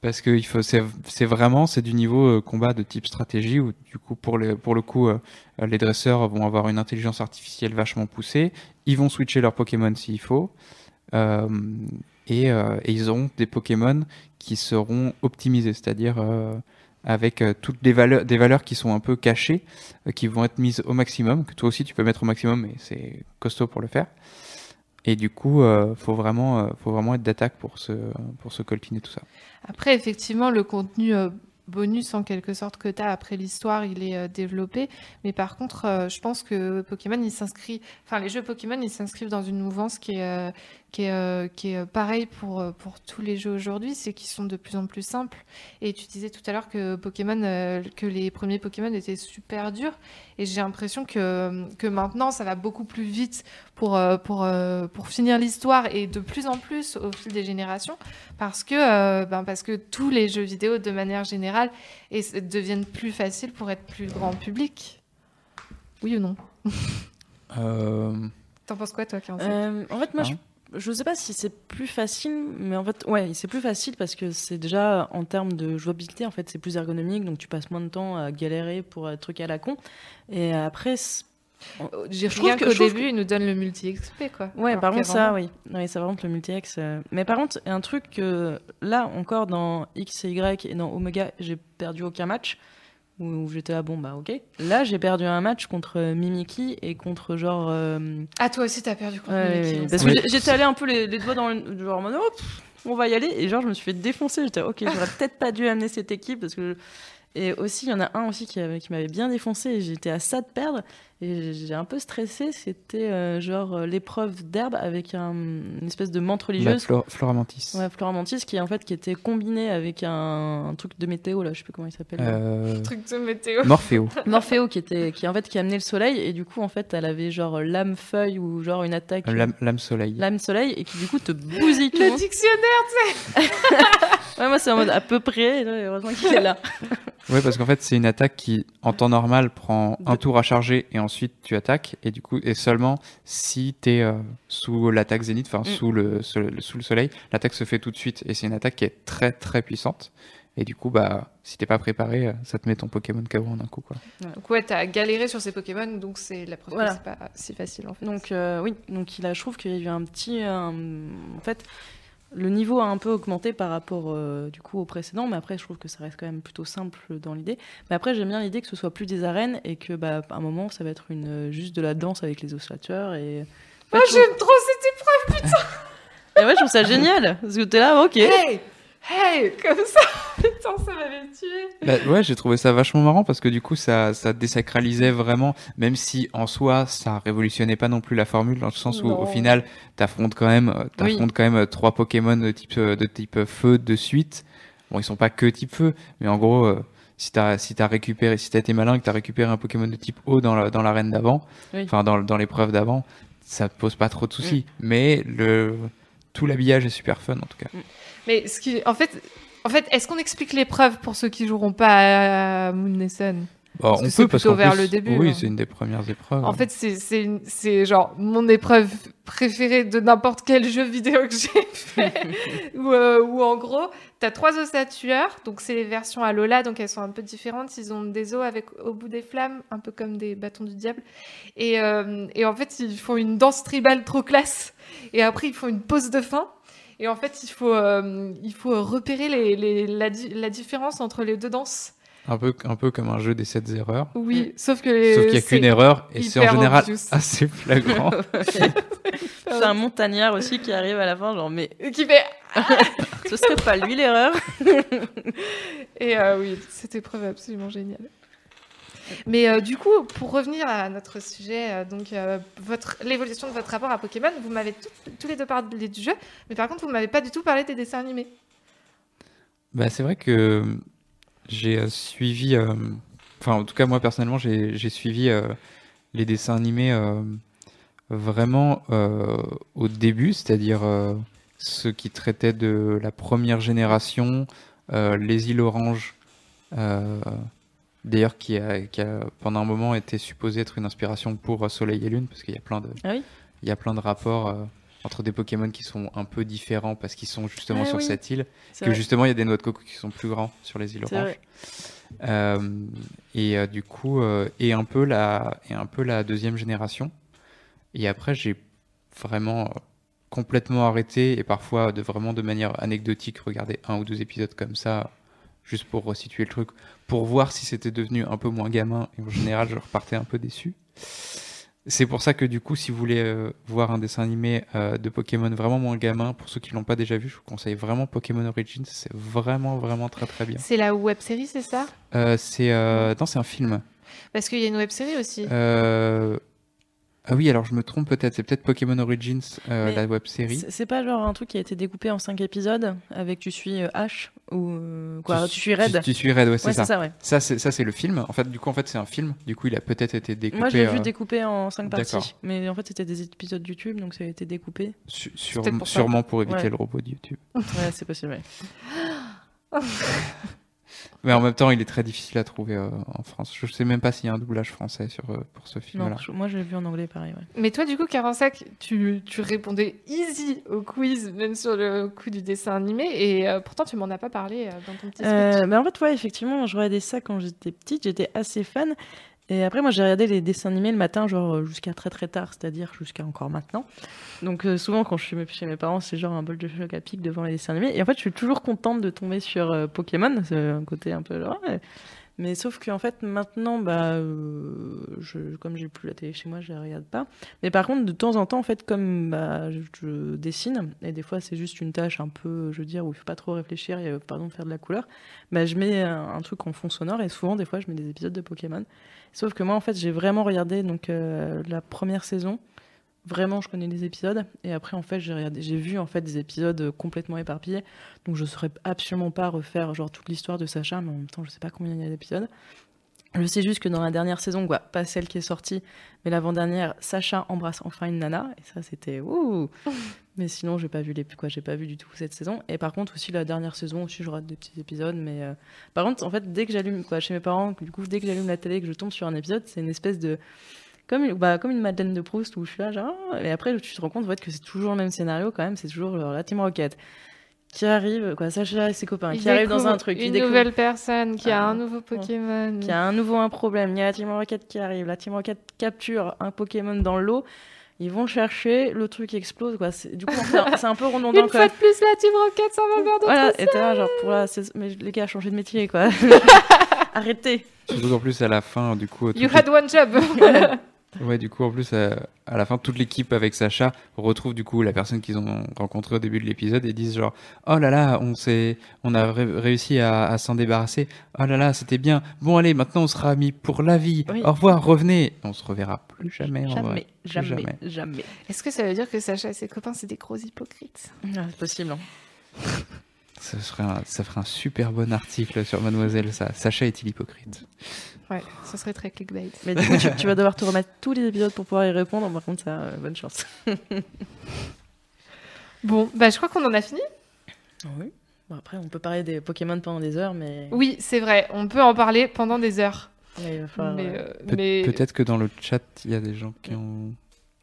Parce que il faut, c'est, vraiment, c'est du niveau euh, combat de type stratégie où du coup pour le pour le coup euh, les dresseurs vont avoir une intelligence artificielle vachement poussée. Ils vont switcher leurs Pokémon s'il faut. Euh, et, euh, et ils auront des Pokémon qui seront optimisés, c'est-à-dire avec euh, toutes les valeurs, des valeurs qui sont un peu cachées, euh, qui vont être mises au maximum, que toi aussi tu peux mettre au maximum, mais c'est costaud pour le faire. Et du coup, euh, faut vraiment, faut vraiment être d'attaque pour se, pour se coltiner tout ça. Après, effectivement, le contenu bonus en quelque sorte que tu as après l'histoire, il est euh, développé. Mais par contre, euh, je pense que Pokémon, il s'inscrit, enfin les jeux Pokémon, ils s'inscrivent dans une mouvance qui est, euh, qui est, qui est pour, pour tous les jeux aujourd'hui, c'est qu'ils sont de plus en plus simples. Et tu disais tout à l'heure que Pokémon, que les premiers Pokémon étaient super durs. Et j'ai l'impression que, que maintenant, ça va beaucoup plus vite pour, euh, pour, euh, pour finir l'histoire et de plus en plus au fil des générations parce que, euh, ben parce que tous les jeux vidéo, de manière générale, et, deviennent plus faciles pour être plus grand public. Oui ou non? Euh, T'en penses quoi, toi, Euh, en fait, moi, Hein? je je sais pas si c'est plus facile, mais en fait, ouais, c'est plus facile parce que c'est déjà en termes de jouabilité, en fait, c'est plus ergonomique, donc tu passes moins de temps à galérer pour un truc à la con. Et après, c'est- Je trouve que- qu'au début, ils nous donnent le multi-XP, quoi. Ouais, Alors par contre, ça, oui. Oui, ça, par contre, le multi-X. euh, Mais par contre, un truc que là, encore dans X et Y et dans Omega, j'ai perdu aucun match. Où, j'étais là, bon, bah, ok. Là, j'ai perdu un match contre Mimiki et contre genre. euh, Ah, toi aussi, t'as perdu contre ouais, on parce que j'étais allé un peu les, les doigts dans le. Genre, oh, pff, on va y aller. Et genre, je me suis fait défoncer. J'étais, ok, j'aurais peut-être pas dû amener cette équipe parce que. Et aussi, il y en a un aussi qui, avait- qui m'avait bien défoncé et j'étais à ça de perdre. Et j'ai un peu stressé. C'était euh, genre euh, l'épreuve d'herbe avec un- une espèce de menthe La religieuse. Flor- Floramantis. Ouais, Flora Mantis qui en fait qui était combiné avec un, un truc de météo là, je sais plus comment il s'appelle. Euh, Truc de météo. Morphéo. Morphéo qui était qui en fait qui amenait le soleil et du coup en fait elle avait genre lame feuille ou genre une attaque Lame, lame soleil. lame soleil et qui du coup te bousille tout. Le dictionnaire Ouais, moi c'est en mode à peu près, là, heureusement qu'il est là. Ouais, parce qu'en fait, c'est une attaque qui, en temps normal, prend un tour à charger et ensuite tu attaques. Et du coup, et seulement si t'es euh, sous l'attaque zénith, enfin Mm. sous, le, sous le- sous le soleil, l'attaque se fait tout de suite. Et c'est une attaque qui est très très puissante. Et du coup, bah, si t'es pas préparé, euh, ça te met ton Pokémon KO en un coup, quoi. Donc ouais, t'as galéré sur ces Pokémon, donc c'est la preuve Voilà. que c'est pas si facile en fait. Donc euh, oui, donc il a, je trouve qu'il y a eu un petit, en fait, le niveau a un peu augmenté par rapport euh, du coup au précédent, mais après je trouve que ça reste quand même plutôt simple dans l'idée. Mais après j'aime bien l'idée que ce soit plus des arènes et que bah à un moment ça va être une euh, juste de la danse avec les oscillateurs et. En fait, je j'aime trop cette épreuve trouve- Et ouais, je trouve ça génial parce que t'es là, ok. Hey Hey Comme ça Putain, ça m'avait tué Bah, ouais, j'ai trouvé ça vachement marrant parce que du coup, ça, ça désacralisait vraiment, même si en soi, ça révolutionnait pas non plus la formule, dans le sens où Non. au final, t'affrontes quand même, euh, Oui. t'affrontes quand même euh, trois Pokémon de type, euh, de type feu de suite. Bon, ils sont pas que type feu, mais en gros, euh, si t'as, si t'as récupéré, si t'as été malin et que t'as récupéré un Pokémon de type eau dans la, dans l'arène d'avant, Oui. enfin, dans, dans l'épreuve d'avant, ça te pose pas trop de soucis. Mais le, tout l'habillage est super fun, en tout cas. Mais ce qui... En fait, en fait est-ce qu'on explique l'épreuve pour ceux qui joueront pas à Moon et Parce que on peut parce plutôt qu'en vers plus- le début, Oui, hein. c'est une des premières épreuves. En fait, c'est- c'est une- c'est genre mon épreuve préférée de n'importe quel jeu vidéo que j'ai fait. où, euh, où en gros, t'as trois osatueurs, donc c'est les versions à Lola, donc elles sont un peu différentes. Ils ont des os avec au bout des flammes, un peu comme des bâtons du diable. Et, euh, et en fait, ils font une danse tribale trop classe. Et après, ils font une pause de fin. Et en fait, il faut, euh, il faut repérer les, les- la, la différence entre les deux danses. Un peu, un peu comme un jeu des 7 erreurs. Oui, sauf que les- Sauf qu'il n'y a qu'une erreur et c'est en général obvious. assez flagrant. C'est un montagnard aussi qui arrive à la fin, genre mais qui fait ce serait pas lui l'erreur. Et euh, oui, cette épreuve est absolument géniale. Mais euh, du coup, pour revenir à notre sujet, euh, donc euh, votre l'évolution de votre rapport à Pokémon, vous m'avez tout- tous les deux parlé du jeu, mais par contre, vous m'avez pas du tout parlé des dessins animés. bah, c'est vrai que j'ai euh, suivi, euh, enfin en tout cas moi personnellement j'ai suivi euh, les dessins animés vraiment au début, c'est-à-dire ceux qui traitaient de la première génération, les îles Oranges, d'ailleurs qui a, qui a pendant un moment été supposé être une inspiration pour Soleil et Lune, parce qu'il y a plein de, Ah oui. il y a plein de rapports entre des Pokémon qui sont un peu différents parce qu'ils sont justement Ah sur oui. cette île, que vrai. justement il y a des noix de coco qui sont plus grands sur les îles oranges. Euh, et euh, du coup, euh, et un peu la, et un peu la deuxième génération. Et après, j'ai vraiment complètement arrêté et parfois de vraiment de manière anecdotique regarder un ou deux épisodes comme ça, juste pour resituer le truc, pour voir si c'était devenu un peu moins gamin. Et en général, je repartais un peu déçu. C'est pour ça que du coup, si vous voulez euh, voir un dessin animé euh, de Pokémon vraiment moins gamin, pour ceux qui l'ont pas déjà vu, je vous conseille vraiment Pokémon Origins. C'est vraiment, vraiment très très bien. C'est la web série, c'est ça? Euh, c'est euh, non, c'est un film. Parce qu'il y a une web série aussi. Euh, Ah oui, alors je me trompe peut-être. C'est peut-être Pokémon Origins, euh, la web série. C'est pas genre un truc qui a été découpé en 5 épisodes avec tu suis euh, Ash ou euh, quoi tu, suis Red. Tu, tu suis Red, ouais, c'est ouais, ça. ça, ouais. Ça, c'est le film. En fait, du coup, en fait, c'est un film. Du coup, il a peut-être été découpé. Moi, je l'ai vu euh, découpé en 5 d'accord. parties. Mais en fait, c'était des épisodes YouTube, donc ça a été découpé. su- sur- peut-être pour ça. sûrement pour éviter Ouais. le robot de YouTube. Ouais, c'est possible, ouais. Mais en même temps, il est très difficile à trouver euh, en France. Je sais même pas s'il y a un doublage français sur, euh, pour ce Non, film-là. je- moi, j'ai vu en anglais pareil. Ouais. Mais toi, du coup, Carensac, tu, tu répondais easy au quiz, même sur le coup du dessin animé, et euh, pourtant, tu m'en as pas parlé euh, dans ton petit speech. Euh, bah en fait, ouais, effectivement, je regardais ça quand j'étais petite, j'étais assez fan. Et après, moi, j'ai regardé les dessins animés le matin, genre euh, jusqu'à très très tard, c'est-à-dire jusqu'à encore maintenant. Donc, euh, souvent, quand je suis chez mes parents, c'est genre un bol de choc à pic devant les dessins animés. Et en fait, je suis toujours contente de tomber sur euh, Pokémon. C'est un côté un peu genre. Mais sauf qu'en fait, maintenant, bah, euh, je, comme j'ai plus la télé chez moi, je la regarde pas. Mais par contre, de temps en temps, en fait, comme bah, je, dessine, et des fois, c'est juste une tâche un peu, je veux dire, où il faut pas trop réfléchir, et, euh, pardon, faire de la couleur, bah, je mets un, un truc en fond sonore, et souvent, des fois, je mets des épisodes de Pokémon. Sauf que moi, en fait, j'ai vraiment regardé donc euh, la première saison. Vraiment, je connais les épisodes. Et après, en fait, j'ai regardé, j'ai vu en fait des épisodes euh, complètement éparpillés. Donc, je saurais absolument pas refaire genre toute l'histoire de Sacha, mais en même temps, je sais pas combien il y a d'épisodes. Je sais juste que dans la dernière saison, quoi, pas celle qui est sortie, mais l'avant-dernière, Sacha embrasse enfin une nana. Et ça, c'était ouh. mais sinon, j'ai pas vu les, quoi, j'ai pas vu du tout cette saison. Et par contre, aussi la dernière saison, aussi, je rate des petits épisodes. Mais euh, par contre, en fait, dès que j'allume, quoi, chez mes parents, du coup, dès que j'allume la télé, et que je tombe sur un épisode, c'est une espèce de comme une, bah, comme une Madeleine de Proust où je suis là, genre, ah, et après, tu te rends compte en fait, que c'est toujours le même scénario quand même, c'est toujours genre, la Team Rocket qui arrive, quoi, Sacha et ses copains, Il qui arrivent dans un truc, qui Une nouvelle personne qui a Ah, un nouveau Pokémon. qui a un nouveau un problème. Il y a la Team Rocket qui arrive. La Team Rocket capture un Pokémon dans l'eau. Ils vont chercher, le truc explose. Quoi. C'est- Du coup, c'est un- peu redondant Une fois de plus, la Team Rocket s'en va vers d'autres Voilà, et t'es là, genre, pour la Mais les gars, changez de métier, quoi. Arrêtez. Surtout qu'en plus, à la fin, du coup. You had one job. Ouais, du coup, en plus, euh, à la fin, toute l'équipe avec Sacha retrouve du coup la personne qu'ils ont rencontrée au début de l'épisode et disent genre, oh là là, on s'est, on a ré- réussi à, à s'en débarrasser. Oh là là, c'était bien. Bon, allez, maintenant on sera amis pour la vie. Oui. Au revoir, revenez. On se reverra plus jamais. en Jamais, vrai. Plus jamais, jamais. jamais. Est-ce que ça veut dire que Sacha et ses copains, c'est des gros hypocrites? Ah, c'est possible. hein. Ça serait, un, ça ferait un super bon article sur Mademoiselle. Ça, Sacha est-il hypocrite? Ouais, ce serait très clickbait. Mais du coup, tu, tu vas devoir te remettre tous les épisodes pour pouvoir y répondre. Par contre, ça, euh, bonne chance. Bon, bah je crois qu'on en a fini. Oui. Bon, après, on peut parler des Pokémon pendant des heures, mais. Oui, c'est vrai, on peut en parler pendant des heures. falloir, mais, euh, euh, Pe- mais- Peut-être que dans le chat, il y a des gens qui ont.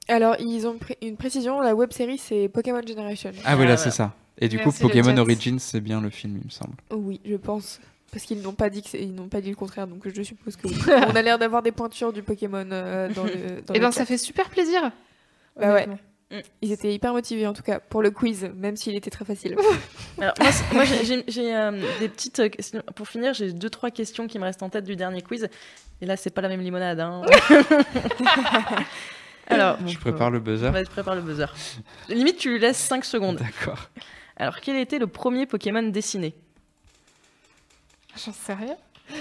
Alors, ils ont pré- une précision, la web série c'est Pokémon Generation. Ah, voilà, Ah, c'est voilà. ça. Et du Merci, coup, Pokémon. Origins, c'est bien le film, il me semble. Oui, je pense. Parce qu'ils n'ont pas dit que ils n'ont pas dit le contraire, donc je suppose que oui. On a l'air d'avoir des pointures du Pokémon euh, dans le. Dans Eh le ben, chat. ça fait super plaisir. Bah ouais. honnêtement. Ils étaient hyper motivés en tout cas pour le quiz, même s'il était très facile. Alors, moi, j'ai- euh, des petites euh, questions. Pour finir, j'ai deux trois questions qui me restent en tête du dernier quiz. Et là, c'est pas la même limonade. Hein. Alors, bon, Je prépare le buzzer. Ouais, je prépare le buzzer. Limite, tu lui laisses 5 secondes. D'accord. Alors, quel était le premier Pokémon dessiné? J'en sais rien.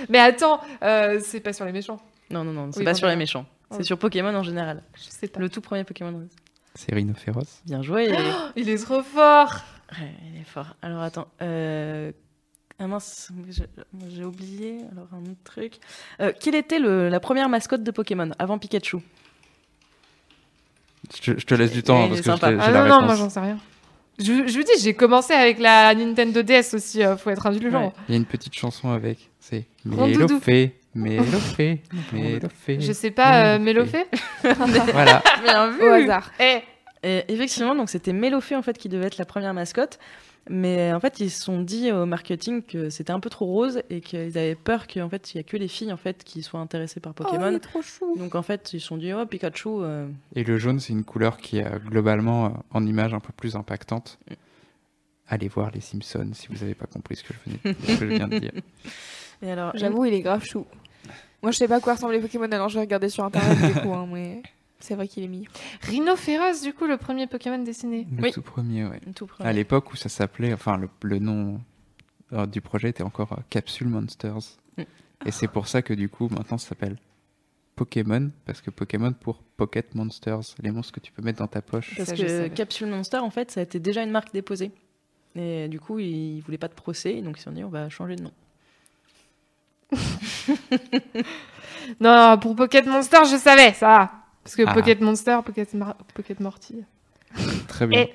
Mais attends, euh, c'est pas sur les méchants. Non, non, non, c'est Oui, pas bon, sur les d'accord. méchants. C'est sur Pokémon en général. Je sais pas. Le tout premier Pokémon. C'est Rhinophéros. Bien joué. Il est trop fort. Ouais, il est fort. Alors, attends. Euh... Ah mince, j'ai j'ai oublié. Alors, un autre truc. Euh, quelle était le- la première mascotte de Pokémon avant Pikachu? Je, te- je te laisse du temps Il hein, est parce que sympa. j'ai j'ai Ah la non, non, réponse. moi j'en sais rien. Je, je vous dis, j'ai commencé avec la Nintendo DS aussi, euh, faut être indulgent. Ouais. Il y a une petite chanson avec. C'est Rondoudou. Mélofée, Mélofée, Mélofée. Je sais pas, euh. Mélofée Voilà. Bien vu Au hasard. Eh, Et effectivement, donc c'était Mélofée en fait qui devait être la première mascotte, mais en fait ils se sont dit au marketing que c'était un peu trop rose et qu'ils avaient peur qu'en fait il y a que les filles en fait qui soient intéressées par Oh, Pokémon. il est trop chou. donc en fait ils se sont dit oh Pikachu. euh, Et le jaune, c'est une couleur qui est euh, globalement euh, en image un peu plus impactante. Allez voir les Simpsons si vous n'avez pas compris ce que je, venais, ce que je viens de dire. Et alors J'avoue, il est grave chou. Moi, je sais pas à quoi ressemblent les Pokémon, alors je vais regarder sur internet du coup, hein, mais c'est vrai qu'il est mignon. Rhinophéros, du coup, le premier Pokémon dessiné. Le Oui. tout premier, tout premier. À l'époque où ça s'appelait, enfin le, le nom euh, du projet était encore euh, Capsule Monsters. Mm. Et c'est pour ça que du coup maintenant ça s'appelle Pokémon, parce que Pokémon pour Pocket Monsters, les monstres que tu peux mettre dans ta poche. Parce Ça, que. Capsule Monster en fait ça a été déjà une marque déposée. Et du coup ils voulaient pas de procès donc ils se sont dit on va changer de nom. Non, pour Pocket Monster, je savais, ça va. Parce que Ah. Pocket Monster, Pocket, Mar- Pocket Morty. Très bien. Et-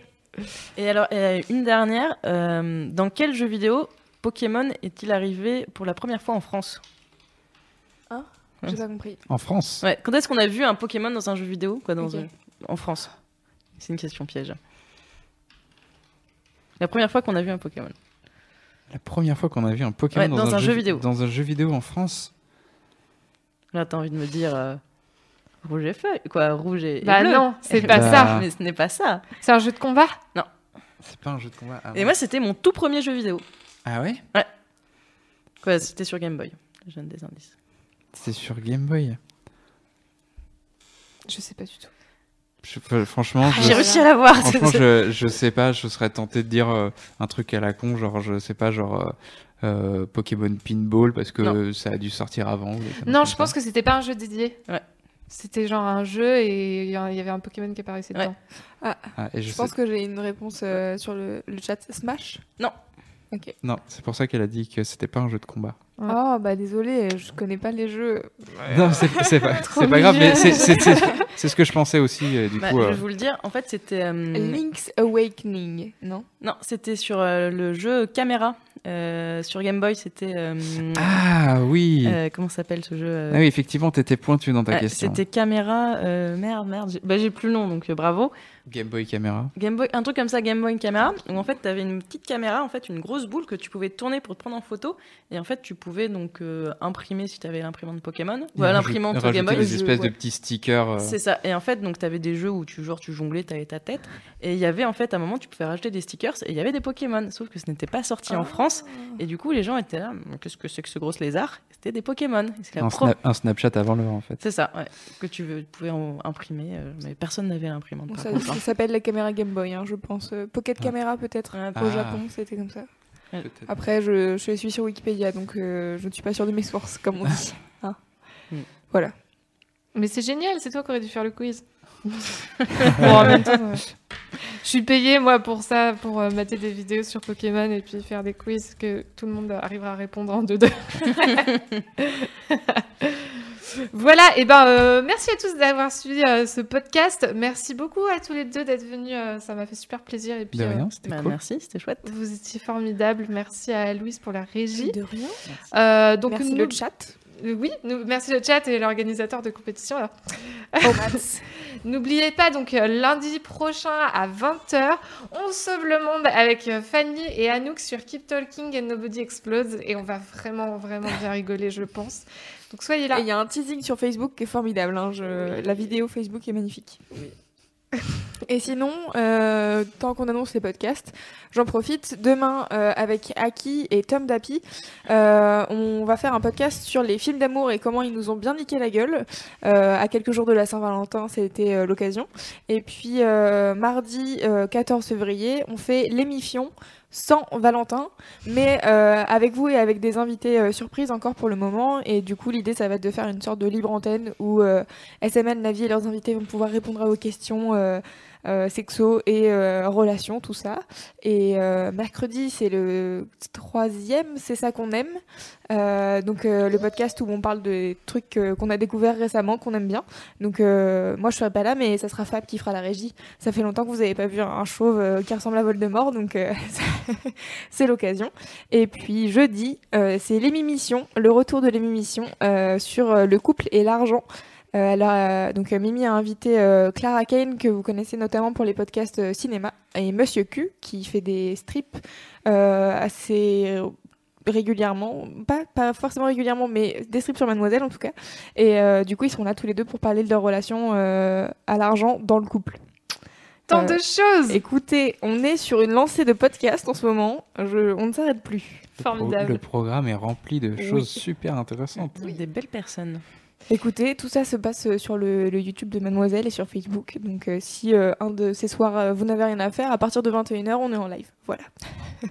Et alors euh, une dernière, euh, dans quel jeu vidéo Pokémon est-il arrivé pour la première fois en France? J'ai pas compris. En France? Ouais, quand est-ce qu'on a vu un Pokémon dans un jeu vidéo quoi, dans En France? C'est une question piège. La première fois qu'on a vu un Pokémon. La première fois qu'on a vu un Pokémon Ouais, dans un jeu vidéo. Dans un jeu vidéo en France? Là, t'as envie de me dire euh, rouge et feuille, quoi, rouge et, et Bah bleu. non, c'est pas Bah, ça. Mais ce n'est pas ça. C'est un jeu de combat C'est pas un jeu de combat. ah Et ouais. moi, c'était mon tout premier jeu vidéo. Ah ouais? Quoi, c'était sur Game Boy. Je donne des indices. C'est sur Game Boy? Je sais pas du tout. Je- enfin, franchement, je, J'ai réussi à l'avoir. franchement je, je sais pas, je serais tenté de dire euh, un truc à la con, genre, je sais pas, genre euh, euh, Pokémon Pinball, parce que Non. ça a dû sortir avant. Non, je pense ça. que c'était pas un jeu dédié. Ouais. C'était genre un jeu et il y avait un Pokémon qui apparaissait Ouais. dedans. Ah, et je Je sais- pense que j'ai une réponse euh, sur le, le chat. Smash? Non, c'est pour ça qu'elle a dit que c'était pas un jeu de combat. Ouais. Oh, bah désolé, je connais pas les jeux. Non, c'est c'est pas, Trop c'est pas grave, mais c'est- c'est c'est- c'est ce que je pensais aussi, euh, du Bah, coup. Je euh, vais vous le dire, en fait, c'était. euh, Link's Awakening, non? Non, c'était sur euh, le jeu Caméra. Euh, sur Game Boy, c'était. euh, Ah oui euh, comment s'appelle ce jeu euh, Ah oui, effectivement, t'étais pointu dans ta question. C'était Caméra. euh, merde, merde. J'ai bah, j'ai plus le nom, donc euh, bravo. Game Boy Camera. Game Boy, un truc comme ça, Game Boy Caméra, où en fait, tu avais une petite caméra, en fait, une grosse boule que tu pouvais tourner pour te prendre en photo. Et en fait, tu pouvais donc euh, imprimer si tu avais l'imprimante Pokémon ou l'imprimante Game Boy. des espèces de ouais. petits stickers. euh, C'est ça. Et en fait, donc, tu avais des jeux où tu, genre, tu jonglais, tu avais ta tête. Et il y avait, en fait, à un moment, tu pouvais rajouter des stickers et il y avait des Pokémon. Sauf que ce n'était pas sorti Ah. en France. Et du coup, les gens étaient là, qu'est-ce que c'est que ce gros lézard? C'était des Pokémon. Et c'est la un, pro- un Snapchat avant l'heure, en fait. C'est ça, ouais. Que tu veux- pouvais en- imprimer, euh, mais personne n'avait l'imprimante. Ça s'appelle la caméra Game Boy, hein, je pense. Euh, Pocket Ah. Camera, peut-être. Ouais, Au Ah. Japon, c'était comme ça. Après, je, je suis sur Wikipédia, donc euh, je ne suis pas sûre de mes sources, comme on dit. Hein. Mm. Voilà. Mais c'est génial, c'est toi qui aurais dû faire le quiz. bon, en même temps, euh, je suis payée moi pour ça, pour euh, mater des vidéos sur Pokémon et puis faire des quiz que tout le monde arrivera à répondre en deux deux. voilà, et ben euh, merci à tous d'avoir suivi euh, ce podcast. Merci beaucoup à tous les deux d'être venus, euh, ça m'a fait super plaisir et puis De euh, rien, c'était Bah, cool. Merci, c'était chouette. vous étiez formidables. Merci à Louise pour la régie. De rien. Euh, donc Merci nous- le chat. Oui, nous- merci le chat et l'organisateur de compétition. alors. Oh. N'oubliez pas donc euh, lundi prochain à 20h, on sauve le monde avec euh, Fanny et Anouk sur Keep Talking and Nobody Explodes et on va vraiment vraiment bien rigoler je pense. Donc soyez là. il y a un teasing sur Facebook qui est formidable. hein, je- La vidéo Facebook est magnifique. Et sinon, euh, tant qu'on annonce les podcasts, j'en profite. Demain, euh, avec Aki et Tom Dapi, euh, on va faire un podcast sur les films d'amour et comment ils nous ont bien niqué la gueule. Euh, à quelques jours de la Saint-Valentin, c'était l'occasion. Et puis, mardi euh, 14 février, on fait l'émission sans Valentin, mais euh, avec vous et avec des invités euh, surprises encore pour le moment. Et du coup, l'idée, ça va être de faire une sorte de libre antenne où euh, SML, Navi et leurs invités vont pouvoir répondre à vos questions euh, sexo et euh, relations, tout ça. Et euh, mercredi, c'est le troisième, c'est ça qu'on aime. Euh, donc euh, le podcast où on parle des trucs euh, qu'on a découverts récemment, qu'on aime bien. Donc euh, moi, je serai pas là, mais ça sera Fab qui fera la régie. Ça fait longtemps que vous n'avez pas vu un chauve euh, qui ressemble à Voldemort, donc euh, c'est l'occasion. Et puis jeudi, euh, c'est l'émission, le retour de l'émission euh, sur euh, le couple et l'argent. Euh, elle a- donc euh, Mimi a invité euh, Clara Kane que vous connaissez notamment pour les podcasts euh, cinéma et Monsieur Q qui fait des strips euh, assez régulièrement, pas, pas forcément régulièrement, mais des strips sur Mademoiselle en tout cas. Et euh, du coup ils seront là tous les deux pour parler de leur relation euh, à l'argent dans le couple. Tant Euh, de choses. Écoutez, on est sur une lancée de podcasts en ce moment. Je, on ne s'arrête plus. Le pro- Formidable. Le programme est rempli de choses super intéressantes. Avec Des belles personnes. Écoutez, tout ça se passe euh, sur le, le YouTube de Mademoiselle et sur Facebook. Donc euh, si euh, un de ces soirs euh, vous n'avez rien à faire, à partir de 21h, on est en live. Voilà.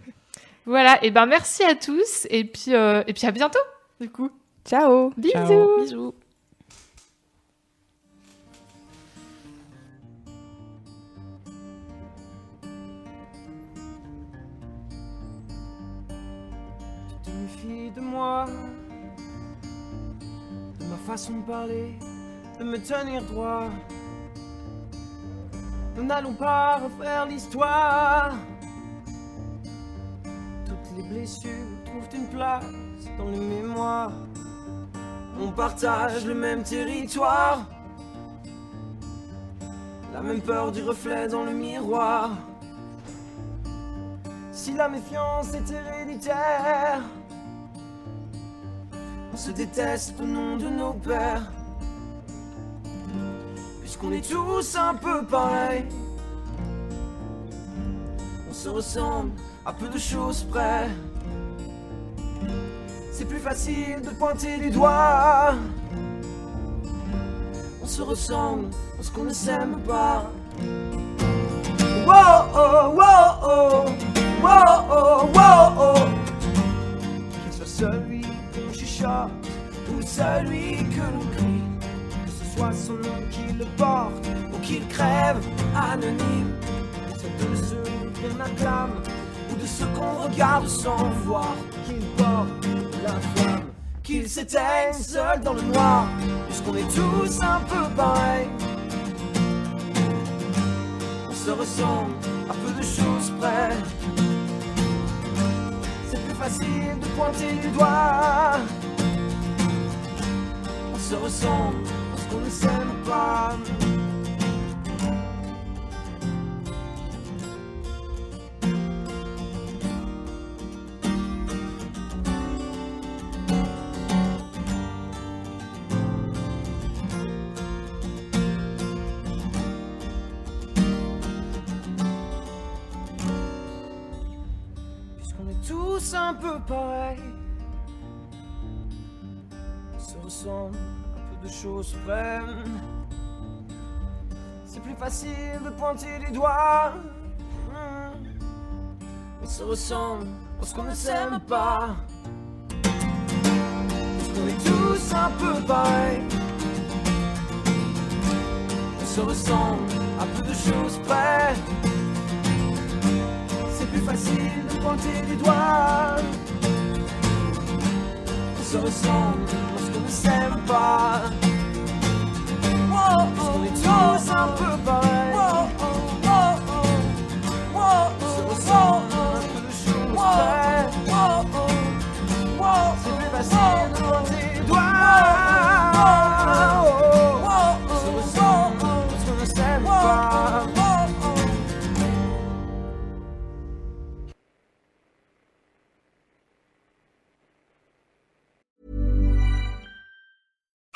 Voilà, et ben merci à tous et puis euh, et puis à bientôt du coup. Ciao Bisous. Ciao. Bisous. Tu te méfies de moi, ma façon de parler, de me tenir droit. Nous n'allons pas refaire l'histoire. Toutes les blessures trouvent une place dans les mémoires. On partage le même territoire. La même peur du reflet dans le miroir. Si la méfiance est héréditaire, se déteste au nom de nos pères. Puisqu'on est tous un peu pareils, on se ressemble à peu de choses près. C'est plus facile de pointer du doigt. On se ressemble parce qu'on ne s'aime pas. Celui que l'on crie. Que ce soit son nom qui le porte ou qu'il crève anonyme. Que ce soit de ceux qu'on acclame ou de ceux qu'on regarde sans voir. Qu'il porte la flamme, qu'il s'éteigne seul dans le noir. Puisqu'on est tous un peu pareils. On se ressemble à peu de choses près. C'est plus facile de pointer du doigt. Se qu'on ne s'aime pas. C'est plus facile de pointer du doigt. Hmm. On se ressemble parce qu'on ne s'aime pas. Puisqu'on est tous un peu pareils. On se ressemble à peu de choses près. C'est plus facile de pointer du doigt. On se ressemble parce qu'on ne s'aime pas. Parce qu'on est